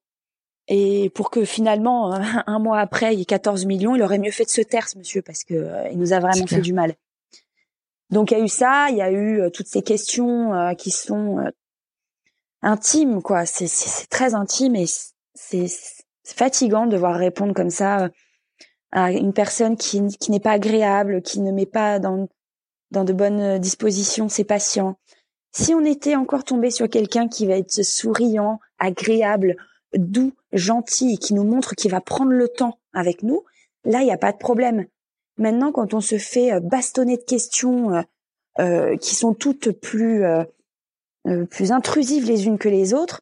Et pour que finalement un mois après il y ait 14 millions, il aurait mieux fait de se taire ce monsieur parce que euh, il nous a vraiment fait du mal. Donc il y a eu ça, il y a eu euh, toutes ces questions euh, qui sont intimes quoi, c'est très intime et c'est fatigant de devoir répondre comme ça à une personne qui, qui n'est pas agréable, qui ne met pas dans dans de bonnes dispositions ses patients, si on était encore tombé sur quelqu'un qui va être souriant, agréable, doux, gentil, qui nous montre qu'il va prendre le temps avec nous, là, il n'y a pas de problème. Maintenant, quand on se fait euh, bastonner de questions euh, euh, qui sont toutes plus plus intrusives les unes que les autres,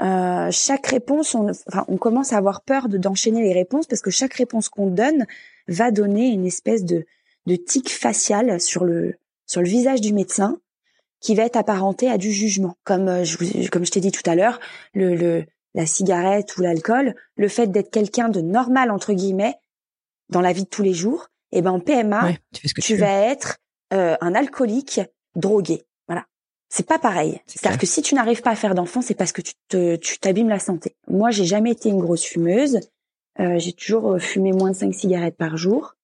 chaque réponse, on, enfin, on commence à avoir peur de d'enchaîner les réponses parce que chaque réponse qu'on donne va donner une espèce de de tic facial sur le sur le visage du médecin qui va être apparenté à du jugement. Comme euh, je, comme je t'ai dit tout à l'heure, le, le, la cigarette ou l'alcool, le fait d'être quelqu'un de normal entre guillemets dans la vie de tous les jours, et eh ben en PMA, tu, vas être euh, un alcoolique drogué. Voilà, c'est pas pareil. C'est-à-dire que si tu n'arrives pas à faire d'enfant, c'est parce que tu te, tu t'abîmes la santé. Moi, j'ai jamais été une grosse fumeuse. Euh, j'ai toujours euh, fumé moins de 5 cigarettes par jour.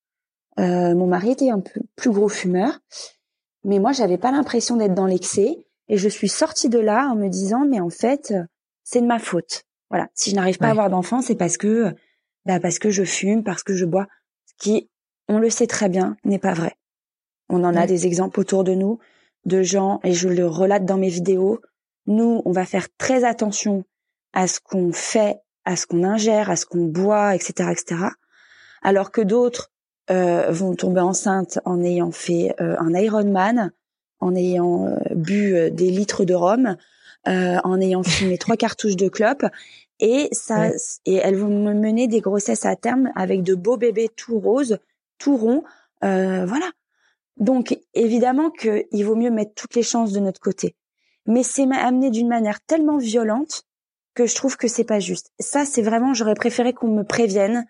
Euh, mon mari était un peu plus gros fumeur. Mais moi, j'avais pas l'impression d'être dans l'excès. Et je suis sortie de là en me disant, mais en fait, c'est de ma faute. Voilà. Si je n'arrive pas à avoir d'enfant, c'est parce que, bah, parce que je fume, parce que je bois. Ce qui, on le sait très bien, n'est pas vrai. On en a des exemples autour de nous de gens, et je le relate dans mes vidéos. Nous, on va faire très attention à ce qu'on fait, à ce qu'on ingère, à ce qu'on boit, etc., etc. Alors que d'autres euh, vont tomber enceintes en ayant fait euh, un Ironman, en ayant euh, bu des litres de rhum, en ayant fumé trois cartouches de clope, et ça, et elles vont me mener des grossesses à terme avec de beaux bébés tout roses, tout ronds, voilà. Donc évidemment qu'il vaut mieux mettre toutes les chances de notre côté, mais c'est amené d'une manière tellement violente que je trouve que c'est pas juste. Ça, c'est vraiment, j'aurais préféré qu'on me prévienne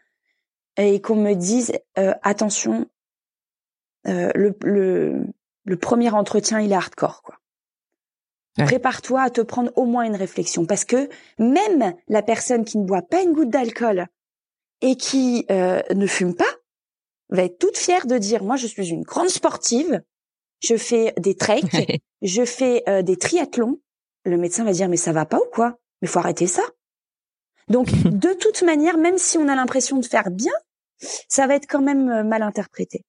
et qu'on me dise euh, attention, euh, le, le, le, premier entretien il est hardcore quoi. Prépare-toi à te prendre au moins une réflexion parce que même la personne qui ne boit pas une goutte d'alcool et qui euh, ne fume pas va être toute fière de dire moi je suis une grande sportive, je fais des treks, je fais des triathlons. Le médecin va dire mais ça va pas ou quoi? Mais faut arrêter ça. Donc, de toute manière, même si on a l'impression de faire bien, ça va être quand même euh, mal interprété.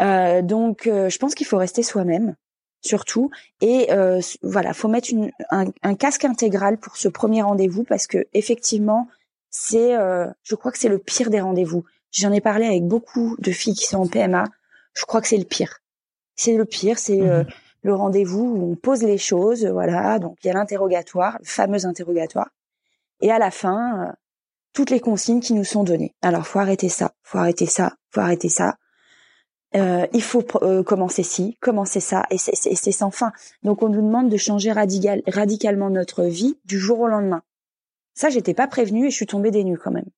Euh, donc, euh, je pense qu'il faut rester soi-même, surtout. Et euh, voilà, faut mettre une, un, casque intégral pour ce premier rendez-vous parce que effectivement, c'est, je crois que c'est le pire des rendez-vous. J'en ai parlé avec beaucoup de filles qui sont en PMA. Je crois que c'est le pire. C'est le pire. C'est mmh le rendez-vous où on pose les choses. Voilà. Donc, il y a l'interrogatoire, le fameux interrogatoire. Et à la fin, toutes les consignes qui nous sont données. Alors, faut arrêter ça, faut arrêter ça, faut arrêter ça. Euh, il faut euh, commencer ci, commencer ça, et c'est sans fin. Donc, on nous demande de changer radical, radicalement notre vie du jour au lendemain. Ça, j'étais pas prévenue et je suis tombée des nues quand même.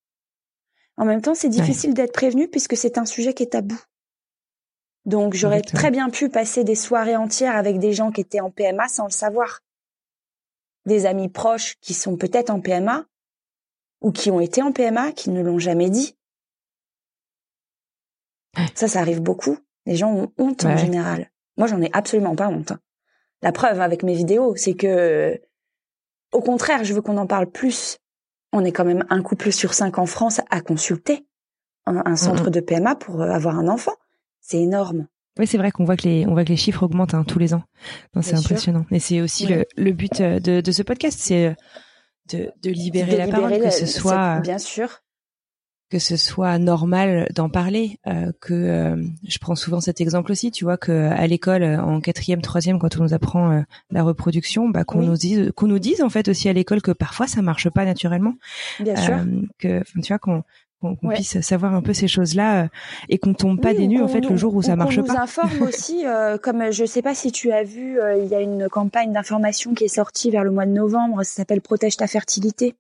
En même temps, c'est difficile d'être prévenue puisque c'est un sujet qui est tabou. Donc, j'aurais très bien pu passer des soirées entières avec des gens qui étaient en PMA sans le savoir. Des amis proches qui sont peut-être en PMA ou qui ont été en PMA qui ne l'ont jamais dit. Ça, ça arrive beaucoup. Les gens ont honte en général. Moi, j'en ai absolument pas honte. La preuve avec mes vidéos, c'est que, au contraire, je veux qu'on en parle plus. On est quand même un couple sur cinq en France à consulter un, centre de PMA pour euh, avoir un enfant. C'est énorme. Oui, c'est vrai qu'on voit que les on voit que les chiffres augmentent hein, tous les ans. C'est impressionnant. Et c'est aussi le, le but euh, de, de ce podcast, c'est euh, de, de libérer la parole, que ce soit bien sûr que ce soit normal d'en parler. Euh, que euh, je prends souvent cet exemple aussi, tu vois, que à l'école en quatrième, troisième, quand on nous apprend euh, la reproduction, bah, qu'on nous dise, qu'on nous dise en fait aussi à l'école que parfois ça marche pas naturellement. Bien sûr. Que, tu vois, qu'on qu'on puisse savoir un peu ces choses-là et qu'on tombe pas des nues en fait le jour où ça marche pas. On nous informe aussi, comme je sais pas si tu as vu, il y a une campagne d'information qui est sortie vers le mois de novembre, ça s'appelle Protège ta fertilité.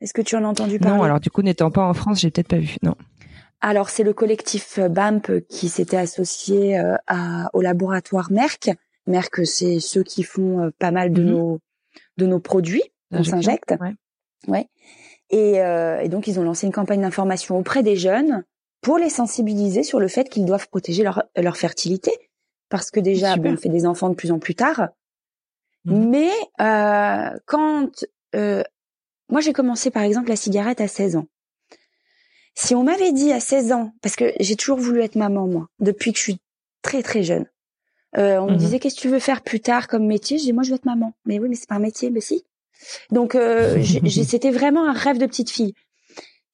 Est-ce que tu en as entendu parler? Non, alors du coup, n'étant pas en France, j'ai peut-être pas vu. Non. Alors c'est le collectif euh, BAMP qui s'était associé euh, à, au laboratoire Merck. Merck, c'est ceux qui font euh, pas mal de mhm. nos de nos produits qu'on s'injecte. Ouais. ouais. Et, et, donc ils ont lancé une campagne d'information auprès des jeunes pour les sensibiliser sur le fait qu'ils doivent protéger leur leur fertilité parce que déjà on fait des enfants de plus en plus tard. Mhm. Mais euh, quand euh, moi, j'ai commencé par exemple la cigarette à 16 ans. Si on m'avait dit à 16 ans, parce que j'ai toujours voulu être maman moi, depuis que je suis très très jeune. Euh, on me mhm. disait qu'est-ce que tu veux faire plus tard comme métier? Je dis moi je veux être maman. Mais oui, mais c'est pas un métier, mais si. Donc euh, c'était vraiment un rêve de petite fille.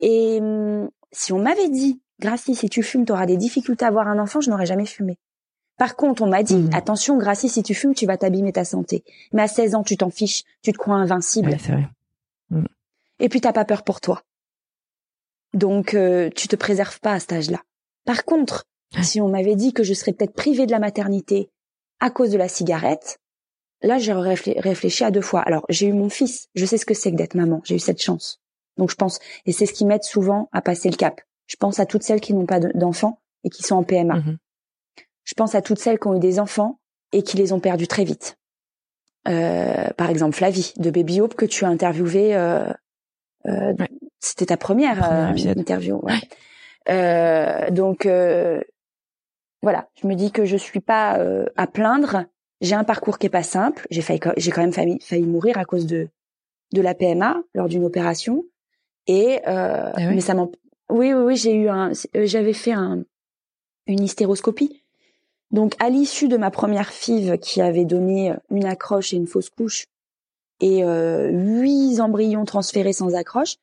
Et hum, si on m'avait dit, Gracie, si tu fumes, tu auras des difficultés à avoir un enfant, je n'aurais jamais fumé. Par contre, on m'a dit, mhm. attention, Gracie, si tu fumes, tu vas t'abîmer ta santé. Mais à 16 ans, tu t'en fiches, tu te crois invincible. Ouais, c'est vrai. Et puis t'as pas peur pour toi. Donc euh, tu te préserves pas à cet âge-là. Par contre, si on m'avait dit que je serais peut-être privée de la maternité à cause de la cigarette, là j'aurais réfléchi à deux fois. Alors j'ai eu mon fils, je sais ce que c'est que d'être maman, j'ai eu cette chance. Donc je pense, et c'est ce qui m'aide souvent à passer le cap. Je pense à toutes celles qui n'ont pas d'enfants et qui sont en PMA. Mm-hmm. Je pense à toutes celles qui ont eu des enfants et qui les ont perdus très vite. Euh, par exemple Flavie de Baby Hope que tu as interviewé. Euh, euh, C'était ta première, interview. Ouais. donc voilà, je me dis que je suis pas à plaindre. J'ai un parcours qui est pas simple. J'ai failli, j'ai quand même failli, failli mourir à cause de de la PMA lors d'une opération. Et ah mais ça m'en, oui oui oui, j'ai eu un, j'avais fait un une hystéroscopie donc, à l'issue de ma première FIV qui avait donné une accroche et une fausse couche et euh, huit embryons transférés sans accroche,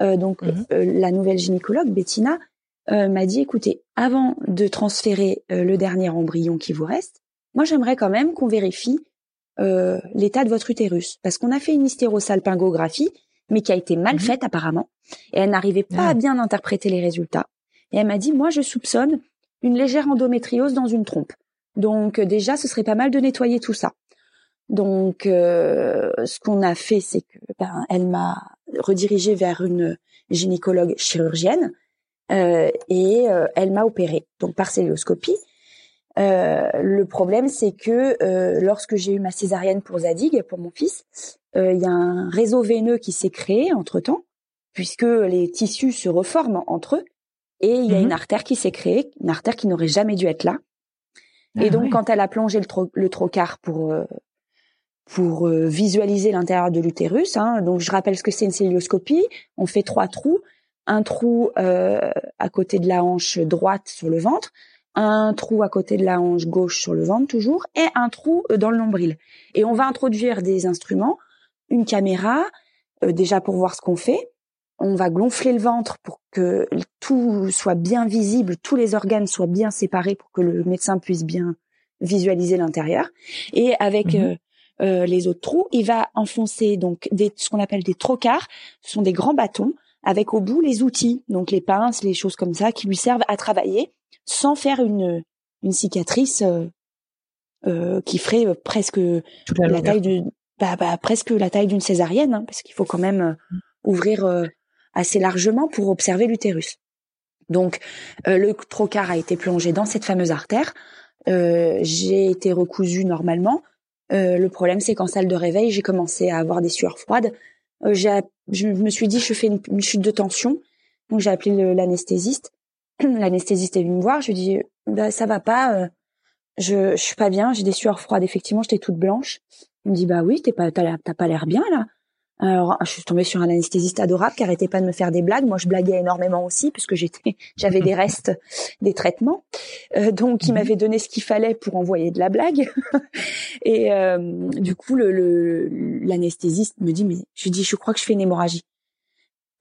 euh, donc mhm. euh, la nouvelle gynécologue Bettina m'a dit écoutez, avant de transférer le dernier embryon qui vous reste, moi j'aimerais quand même qu'on vérifie l'état de votre utérus parce qu'on a fait une hystérosalpingographie mais qui a été mal mhm. faite apparemment et elle n'arrivait pas à ah. bien interpréter les résultats. Et elle m'a dit moi je soupçonne une légère endométriose dans une trompe. Donc euh, déjà, ce serait pas mal de nettoyer tout ça. Donc, euh, ce qu'on a fait, c'est que ben, elle m'a redirigée vers une gynécologue chirurgienne euh, et elle m'a opérée, donc par célioscopie. le problème, c'est que lorsque j'ai eu ma césarienne pour Zadig, pour mon fils, il y a un réseau veineux qui s'est créé entre temps, puisque les tissus se reforment entre eux, et il y a une mhm. artère qui s'est créée, une artère qui n'aurait jamais dû être là. et ah donc, quand elle a plongé le, le trocard pour euh, pour euh, visualiser l'intérieur de l'utérus, hein, donc je rappelle ce que c'est une célioscopie. On fait trois trous, un trou euh, à côté de la hanche droite sur le ventre, un trou à côté de la hanche gauche sur le ventre toujours, et un trou dans le nombril. Et on va introduire des instruments, une caméra, déjà pour voir ce qu'on fait, on va gonfler le ventre pour que tout soit bien visible, tous les organes soient bien séparés pour que le médecin puisse bien visualiser l'intérieur. Et avec mhm. euh, euh, les autres trous, il va enfoncer donc des, ce qu'on appelle des trocars. Ce sont des grands bâtons avec au bout les outils, donc les pinces, les choses comme ça, qui lui servent à travailler sans faire une, une cicatrice euh, qui ferait presque la, taille de bah, bah, presque la taille d'une césarienne, hein, parce qu'il faut quand même ouvrir assez largement pour observer l'utérus. Donc euh, le trocar a été plongé dans cette fameuse artère. Euh, j'ai été recousue normalement. Euh, le problème, c'est qu'en salle de réveil, j'ai commencé à avoir des sueurs froides. je me suis dit, je fais une, chute de tension. Donc j'ai appelé l'anesthésiste. l'anesthésiste est venu me voir. Je lui dis, bah, ça va pas, euh, je, je suis pas bien, j'ai des sueurs froides. Effectivement, j'étais toute blanche. Il me dit, bah oui, t'es pas, t'as, pas l'air bien là. Alors, je suis tombée sur un anesthésiste adorable qui arrêtait pas de me faire des blagues. Moi, je blaguais énormément aussi puisque j'étais, j'avais des restes des traitements. Euh, donc, il mhm. m'avait donné ce qu'il fallait pour envoyer de la blague. et euh, du coup, le, l'anesthésiste me dit, mais je lui dis, je crois que je fais une hémorragie.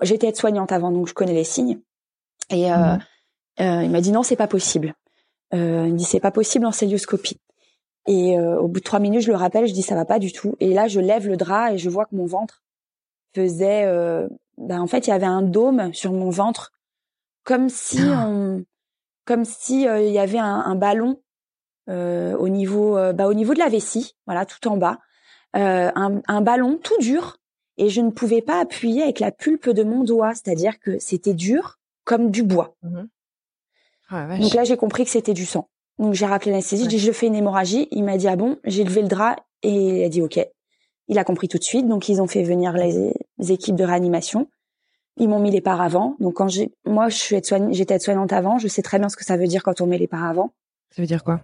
J'étais aide-soignante avant, donc je connais les signes. Et euh, mhm. il m'a dit non, c'est pas possible. il me dit c'est pas possible en célioscopie. Et au bout de trois minutes, je le rappelle, je dis ça va pas du tout. Et là, je lève le drap et je vois que mon ventre faisait, euh, ben en fait, il y avait un dôme sur mon ventre, comme si ah. on, comme si euh, il y avait un, un ballon euh, au niveau, euh, bah, au niveau de la vessie, voilà, tout en bas, un, un ballon tout dur, et je ne pouvais pas appuyer avec la pulpe de mon doigt, c'est-à-dire que c'était dur comme du bois. Mmh ah, Donc là, j'ai compris que c'était du sang. Donc j'ai rappelé l'anesthésiste, j'ai dit je fais une hémorragie. Il m'a dit ah bon, j'ai levé le drap et il a dit ok. Il a compris tout de suite, donc ils ont fait venir les, équipes de réanimation. Ils m'ont mis les paravents. Donc quand j'ai, moi, je suis aide j'étais aide-soignante avant. Je sais très bien ce que ça veut dire quand on met les paravents. Ça veut dire quoi?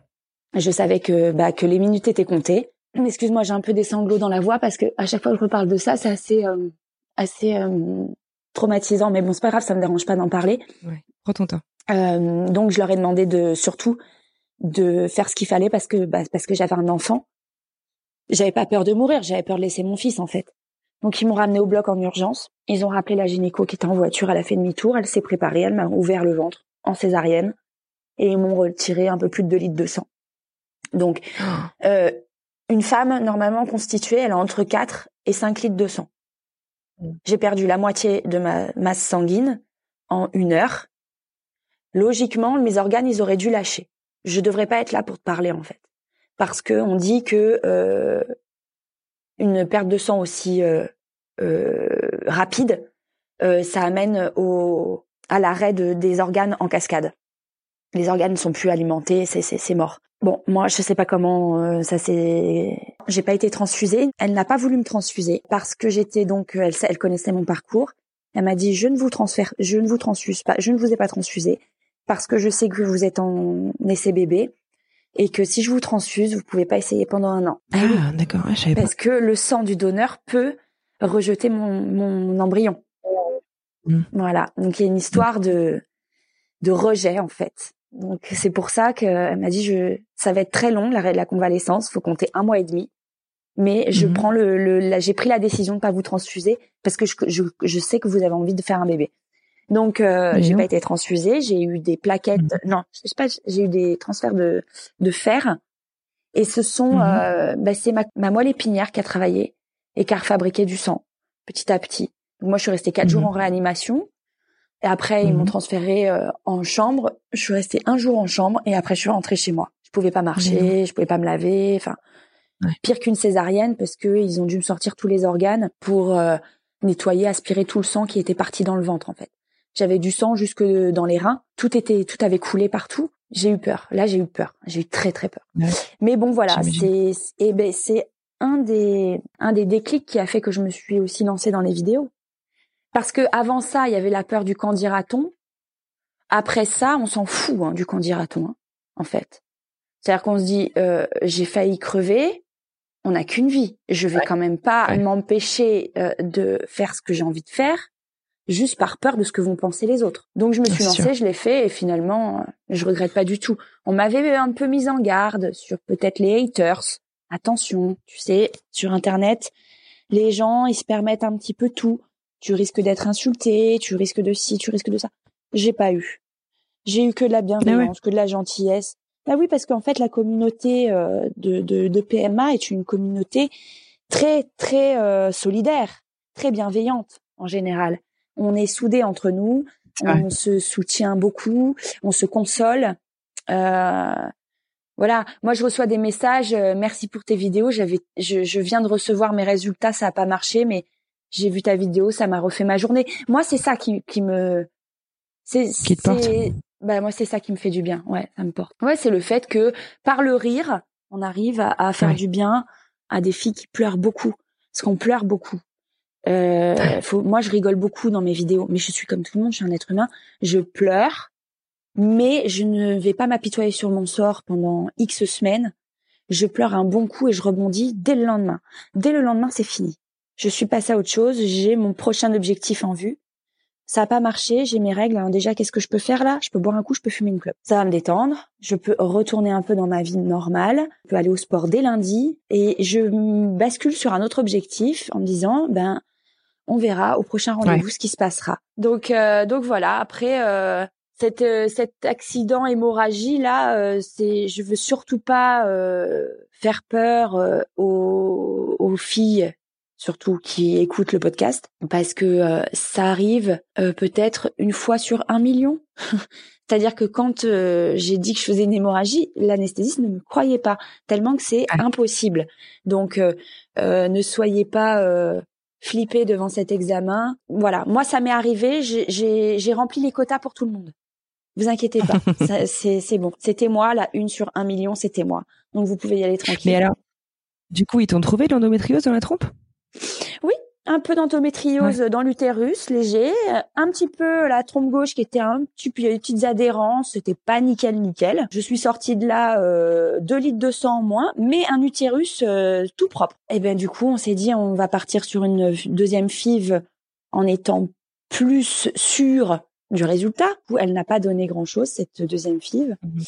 Je savais que bah que les minutes étaient comptées. Excuse-moi, j'ai un peu des sanglots dans la voix parce que à chaque fois que je reparle de ça, c'est assez euh, assez euh, traumatisant. Mais bon, c'est pas grave, ça me dérange pas d'en parler. Ouais, prends ton temps. Euh, donc je leur ai demandé de surtout de faire ce qu'il fallait parce que bah, parce que j'avais un enfant j'avais pas peur de mourir, j'avais peur de laisser mon fils en fait. Donc ils m'ont ramené au bloc en urgence. Ils ont rappelé la gynéco qui était en voiture. Elle a fait demi-tour, elle s'est préparée, elle m'a ouvert le ventre en césarienne et ils m'ont retiré un peu plus de 2 litres de sang. Donc euh, une femme normalement constituée, elle a entre 4 et 5 litres de sang. Mm. J'ai perdu la moitié de ma masse sanguine en une heure. Logiquement, mes organes, ils auraient dû lâcher. Je devrais pas être là pour te parler en fait parce que on dit que euh, une perte de sang aussi euh, euh, rapide, ça amène au à l'arrêt de, des organes en cascade. Les organes ne sont plus alimentés, c'est c'est mort. Bon, moi je sais pas comment ça s'est. J'ai pas été transfusée. Elle n'a pas voulu me transfuser parce que j'étais donc elle, elle connaissait mon parcours. Elle m'a dit je ne vous transfère, je ne vous transfuse pas, je ne vous ai pas transfusé parce que je sais que vous êtes en essai bébé et que si je vous transfuse, vous pouvez pas essayer pendant un an. Ah, d'accord, je savais Parce que le sang du donneur peut rejeter mon, mon embryon. Hmm. Voilà, donc il y a une histoire de de rejet en fait. Donc c'est pour ça qu'elle m'a dit je ça va être très long la, la convalescence, faut compter un mois et demi. Mais je hmm. prends le, le j'ai pris la décision de pas vous transfuser parce que je, je, je sais que vous avez envie de faire un bébé. Donc euh, j'ai pas été transfusée, j'ai eu des plaquettes, mmh. non, je sais pas, j'ai eu des transferts de de fer. Et ce sont, mmh. euh, bah, c'est ma, ma, moelle épinière qui a travaillé et qui a fabriqué du sang petit à petit. Donc moi, je suis restée quatre jours en réanimation. Et après, ils m'ont transféré euh, en chambre. Je suis restée un jour en chambre et après, je suis rentrée chez moi. Je pouvais pas marcher, je pouvais pas me laver. Enfin, pire qu'une césarienne parce que ils ont dû me sortir tous les organes pour euh, nettoyer, aspirer tout le sang qui était parti dans le ventre en fait. J'avais du sang jusque dans les reins. Tout était, tout avait coulé partout. J'ai eu peur. Là, j'ai eu peur. J'ai eu très très peur. Mais bon, voilà, c'est, et ben c'est un des, un des déclics qui a fait que je me suis aussi lancée dans les vidéos. Parce que avant ça, il y avait la peur du candidaton. Après ça, on s'en fout hein, du candidaton, hein, en fait. C'est-à-dire qu'on se dit, euh, j'ai failli crever, on n'a qu'une vie. Je vais quand même pas m'empêcher euh, de faire ce que j'ai envie de faire juste par peur de ce que vont penser les autres. Donc je me suis lancée, je l'ai fait et finalement je regrette pas du tout. On m'avait un peu mise en garde sur peut-être les haters. Attention, tu sais, sur internet, les gens ils se permettent un petit peu tout. Tu risques d'être insulté, tu risques de ci, tu risques de ça. J'ai pas eu. J'ai eu que de la bienveillance, ah que de la gentillesse. Bah oui, parce qu'en fait la communauté euh, de, de, de, PMA est une communauté très très euh, solidaire, très bienveillante en général on est soudés entre nous, on se soutient beaucoup, on se console. Euh, voilà, moi je reçois des messages. Euh, merci pour tes vidéos. J'avais, je, viens de recevoir mes résultats, ça a pas marché, mais j'ai vu ta vidéo, ça m'a refait ma journée. Moi, c'est ça qui, qui me, c'est, qui te porte. Bah moi, c'est ça qui me fait du bien. Ouais, ça me porte. Ouais, c'est le fait que par le rire, on arrive à, faire du bien à des filles qui pleurent beaucoup, parce qu'on pleure beaucoup. Euh, faut, moi, je rigole beaucoup dans mes vidéos, mais je suis comme tout le monde, je suis un être humain. Je pleure, mais je ne vais pas m'apitoyer sur mon sort pendant X semaines. Je pleure un bon coup et je rebondis dès le lendemain. Dès le lendemain, c'est fini. Je suis passée à autre chose, j'ai mon prochain objectif en vue. Ça n'a pas marché, j'ai mes règles. Alors déjà, qu'est-ce que je peux faire là? Je peux boire un coup, je peux fumer une clope. Ça va me détendre. Je peux retourner un peu dans ma vie normale. Je peux aller au sport dès lundi et je bascule sur un autre objectif en me disant, ben, on verra au prochain rendez-vous ce qui se passera. Donc, euh, donc voilà. Après, euh, cette, euh, cet accident hémorragie là, euh, c'est, je veux surtout pas faire peur aux, aux filles surtout qui écoutent le podcast, parce que euh, ça arrive euh, peut-être une fois sur un million. C'est-à-dire que quand euh, j'ai dit que je faisais une hémorragie, l'anesthésiste ne me croyait pas, tellement que c'est ah. impossible. Donc, ne soyez pas flippés devant cet examen. Voilà, moi ça m'est arrivé, j'ai rempli les quotas pour tout le monde. Vous inquiétez pas, c'est bon. C'était moi, la une sur un million, c'était moi. Donc vous pouvez y aller tranquille. Mais alors, du coup, ils t'ont trouvé l'endométriose dans la trompe? Oui, un peu d'endométriose dans l'utérus, léger, un petit peu la trompe gauche qui était un petit peu, des petites adhérences, c'était pas nickel nickel. Je suis sortie de là euh, 2 litres de sang en moins, mais un utérus euh, tout propre. Et ben du coup, on s'est dit on va partir sur une deuxième FIV en étant plus sûr du résultat. Elle n'a pas donné grand chose cette deuxième FIV. Mhm.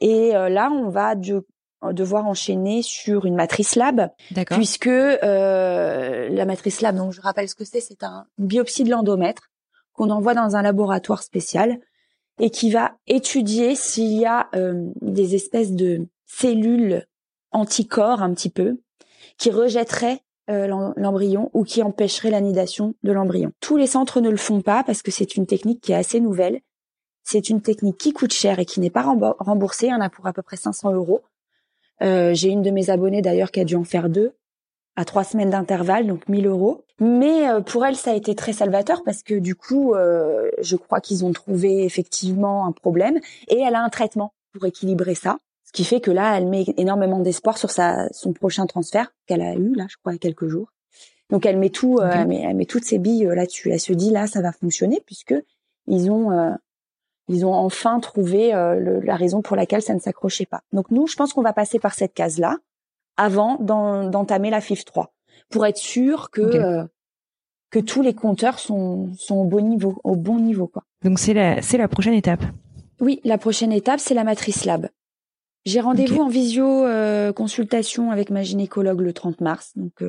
Et euh, là, on va de, devoir enchaîner sur une matrice lab, puisque euh, la matrice lab, donc je rappelle ce que c'est, c'est un, une biopsie de l'endomètre qu'on envoie dans un laboratoire spécial et qui va étudier s'il y a euh, des espèces de cellules anticorps un petit peu qui rejetteraient euh, l'embryon ou qui empêcheraient l'anidation de l'embryon. Tous les centres ne le font pas parce que c'est une technique qui est assez nouvelle. C'est une technique qui coûte cher et qui n'est pas remboursée. Il y en a pour à peu près 500 euros. Euh, j'ai une de mes abonnées d'ailleurs qui a dû en faire deux à trois semaines d'intervalle, donc 1000 euros. Mais euh, pour elle, ça a été très salvateur parce que du coup, euh, je crois qu'ils ont trouvé effectivement un problème et elle a un traitement pour équilibrer ça. Ce qui fait que là, elle met énormément d'espoir sur sa son prochain transfert qu'elle a eu là, je crois, il y a quelques jours. Donc elle met tout, elle, met, elle met toutes ses billes là-dessus. Elle se dit là, ça va fonctionner puisque ils ont ils ont enfin trouvé euh, la raison pour laquelle ça ne s'accrochait pas. Donc nous, je pense qu'on va passer par cette case-là avant d'entamer la FIF 3 pour être sûr que euh, que tous les compteurs sont sont au bon niveau, au bon niveau quoi. Donc c'est la c'est la prochaine étape. Oui, la prochaine étape c'est la matrice lab. J'ai rendez-vous en visio euh, consultation avec ma gynécologue le 30 mars, donc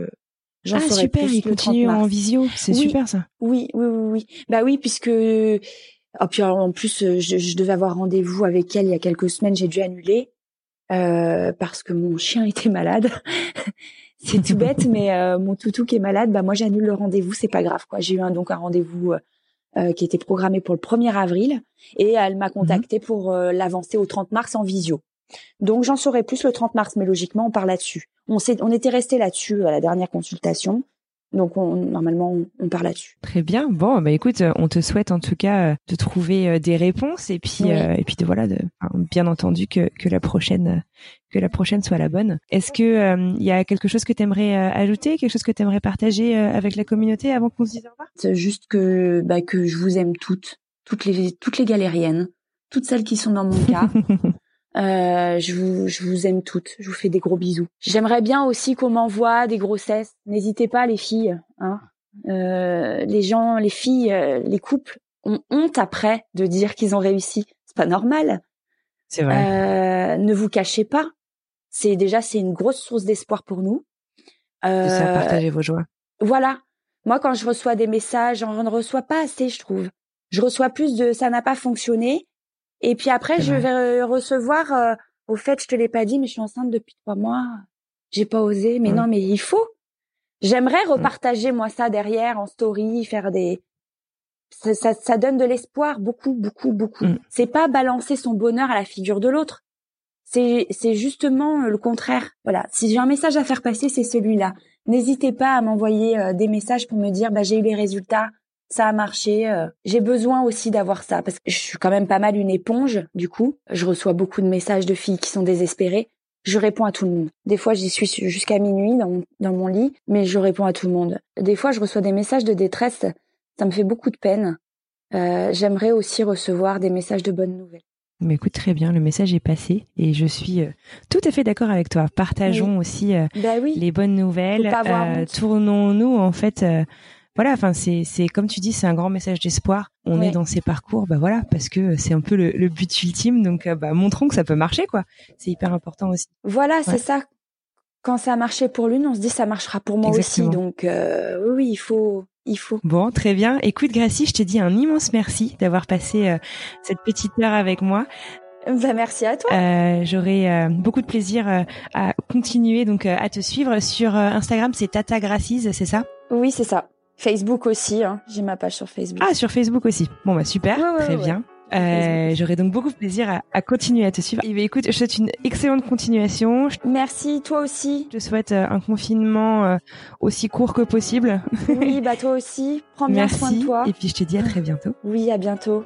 j'en ah, super, il continue en visio, c'est super ça. Oui, oui, oui, oui. Bah oui, puisque Oh, puis en plus, euh, je, je devais avoir rendez-vous avec elle il y a quelques semaines, j'ai dû annuler euh, parce que mon chien était malade. c'est tout bête, mais euh, mon toutou qui est malade, bah moi j'annule le rendez-vous, c'est pas grave quoi. J'ai eu un, donc un rendez-vous euh, qui était programmé pour le 1er avril et elle m'a contacté mhm. pour l'avancer au 30 mars en visio. Donc j'en saurai plus le 30 mars, mais logiquement on part là-dessus. On, on était resté là-dessus à la dernière consultation. Donc on, normalement on, part là-dessus. Très bien. Bon, bah écoute, on te souhaite en tout cas euh, de trouver euh, des réponses et puis euh, et puis de voilà de bien entendu que que la prochaine que la prochaine soit la bonne. Est-ce que il y a quelque chose que tu aimerais ajouter, quelque chose que tu aimerais partager avec la communauté avant qu'on se dise au revoir? C'est juste que bah que je vous aime toutes, toutes les toutes les galériennes, toutes celles qui sont dans mon cas. Euh, je, vous, je vous aime toutes. Je vous fais des gros bisous. J'aimerais bien aussi qu'on m'envoie des grossesses. N'hésitez pas, les filles. Hein. Euh, les gens, les filles, euh, les couples ont honte après de dire qu'ils ont réussi. C'est pas normal. C'est vrai. Euh, ne vous cachez pas. C'est déjà c'est une grosse source d'espoir pour nous. Euh, ça partager vos joies. Voilà. Moi, quand je reçois des messages, j'en reçois pas assez, je trouve. Je reçois plus de ça n'a pas fonctionné et puis après, je vais recevoir, euh, au fait, je te l'ai pas dit, mais je suis enceinte depuis trois mois. J'ai pas osé. Mais non, mais il faut. J'aimerais repartager moi ça derrière en story, faire des. Ça, ça, ça donne de l'espoir, beaucoup, beaucoup, beaucoup. Mm. C'est pas balancer son bonheur à la figure de l'autre. C'est, c'est justement le contraire. Voilà. Si j'ai un message à faire passer, c'est celui-là. N'hésitez pas à m'envoyer euh, des messages pour me dire, bah, j'ai eu les résultats ça a marché. Euh. J'ai besoin aussi d'avoir ça parce que je suis quand même pas mal une éponge. Du coup, je reçois beaucoup de messages de filles qui sont désespérées. Je réponds à tout le monde. Des fois, j'y suis jusqu'à minuit dans mon, dans mon lit, mais je réponds à tout le monde. Des fois, je reçois des messages de détresse. Ça me fait beaucoup de peine. Euh, J'aimerais aussi recevoir des messages de bonnes nouvelles. Mais écoute, très bien, le message est passé et je suis tout à fait d'accord avec toi. Partageons aussi bah oui. les bonnes nouvelles. Tournons-nous en fait voilà, enfin c'est c'est comme tu dis, c'est un grand message d'espoir. On est dans ces parcours, bah voilà, parce que c'est un peu le, le but ultime. Donc euh, bah montrons que ça peut marcher, quoi. C'est hyper important aussi. Voilà, c'est ça. Quand ça a marché pour l'une, on se dit ça marchera pour moi aussi. Donc euh, oui, il faut il faut. Bon, très bien. Écoute, Gracie, je te dis un immense merci d'avoir passé euh, cette petite heure avec moi. Bah, merci à toi. Euh, J'aurai beaucoup de plaisir à continuer donc à te suivre sur Instagram. C'est Tata Gracies, c'est ça? Oui, c'est ça. Facebook aussi, hein. j'ai ma page sur Facebook. Ah, sur Facebook aussi. Bon, bah super, très bien. Euh, J'aurai donc beaucoup de plaisir à, à, continuer à te suivre. Et bah, écoute, je souhaite une excellente continuation. Merci, toi aussi. Je souhaite euh, un confinement euh, aussi court que possible. Oui, bah toi aussi. Prends bien soin de toi. Et puis je te dis à très bientôt. Oui, à bientôt.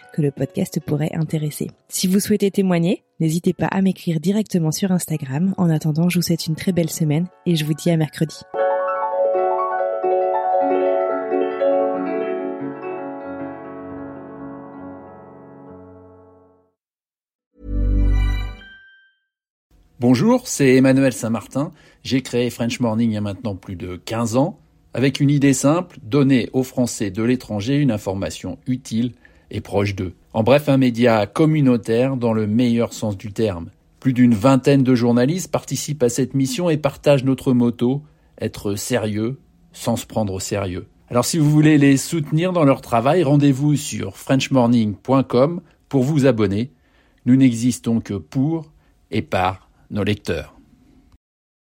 que le podcast pourrait intéresser. Si vous souhaitez témoigner, n'hésitez pas à m'écrire directement sur Instagram. En attendant, je vous souhaite une très belle semaine et je vous dis à mercredi. Bonjour, c'est Emmanuel Saint-Martin. J'ai créé French Morning il y a maintenant plus de 15 ans, avec une idée simple, donner aux Français de l'étranger une information utile et proche d'eux. En bref, un média communautaire dans le meilleur sens du terme. Plus d'une vingtaine de journalistes participent à cette mission et partagent notre motto être sérieux sans se prendre au sérieux. Alors si vous voulez les soutenir dans leur travail, rendez-vous sur frenchmorning.com pour vous abonner. Nous n'existons que pour et par nos lecteurs.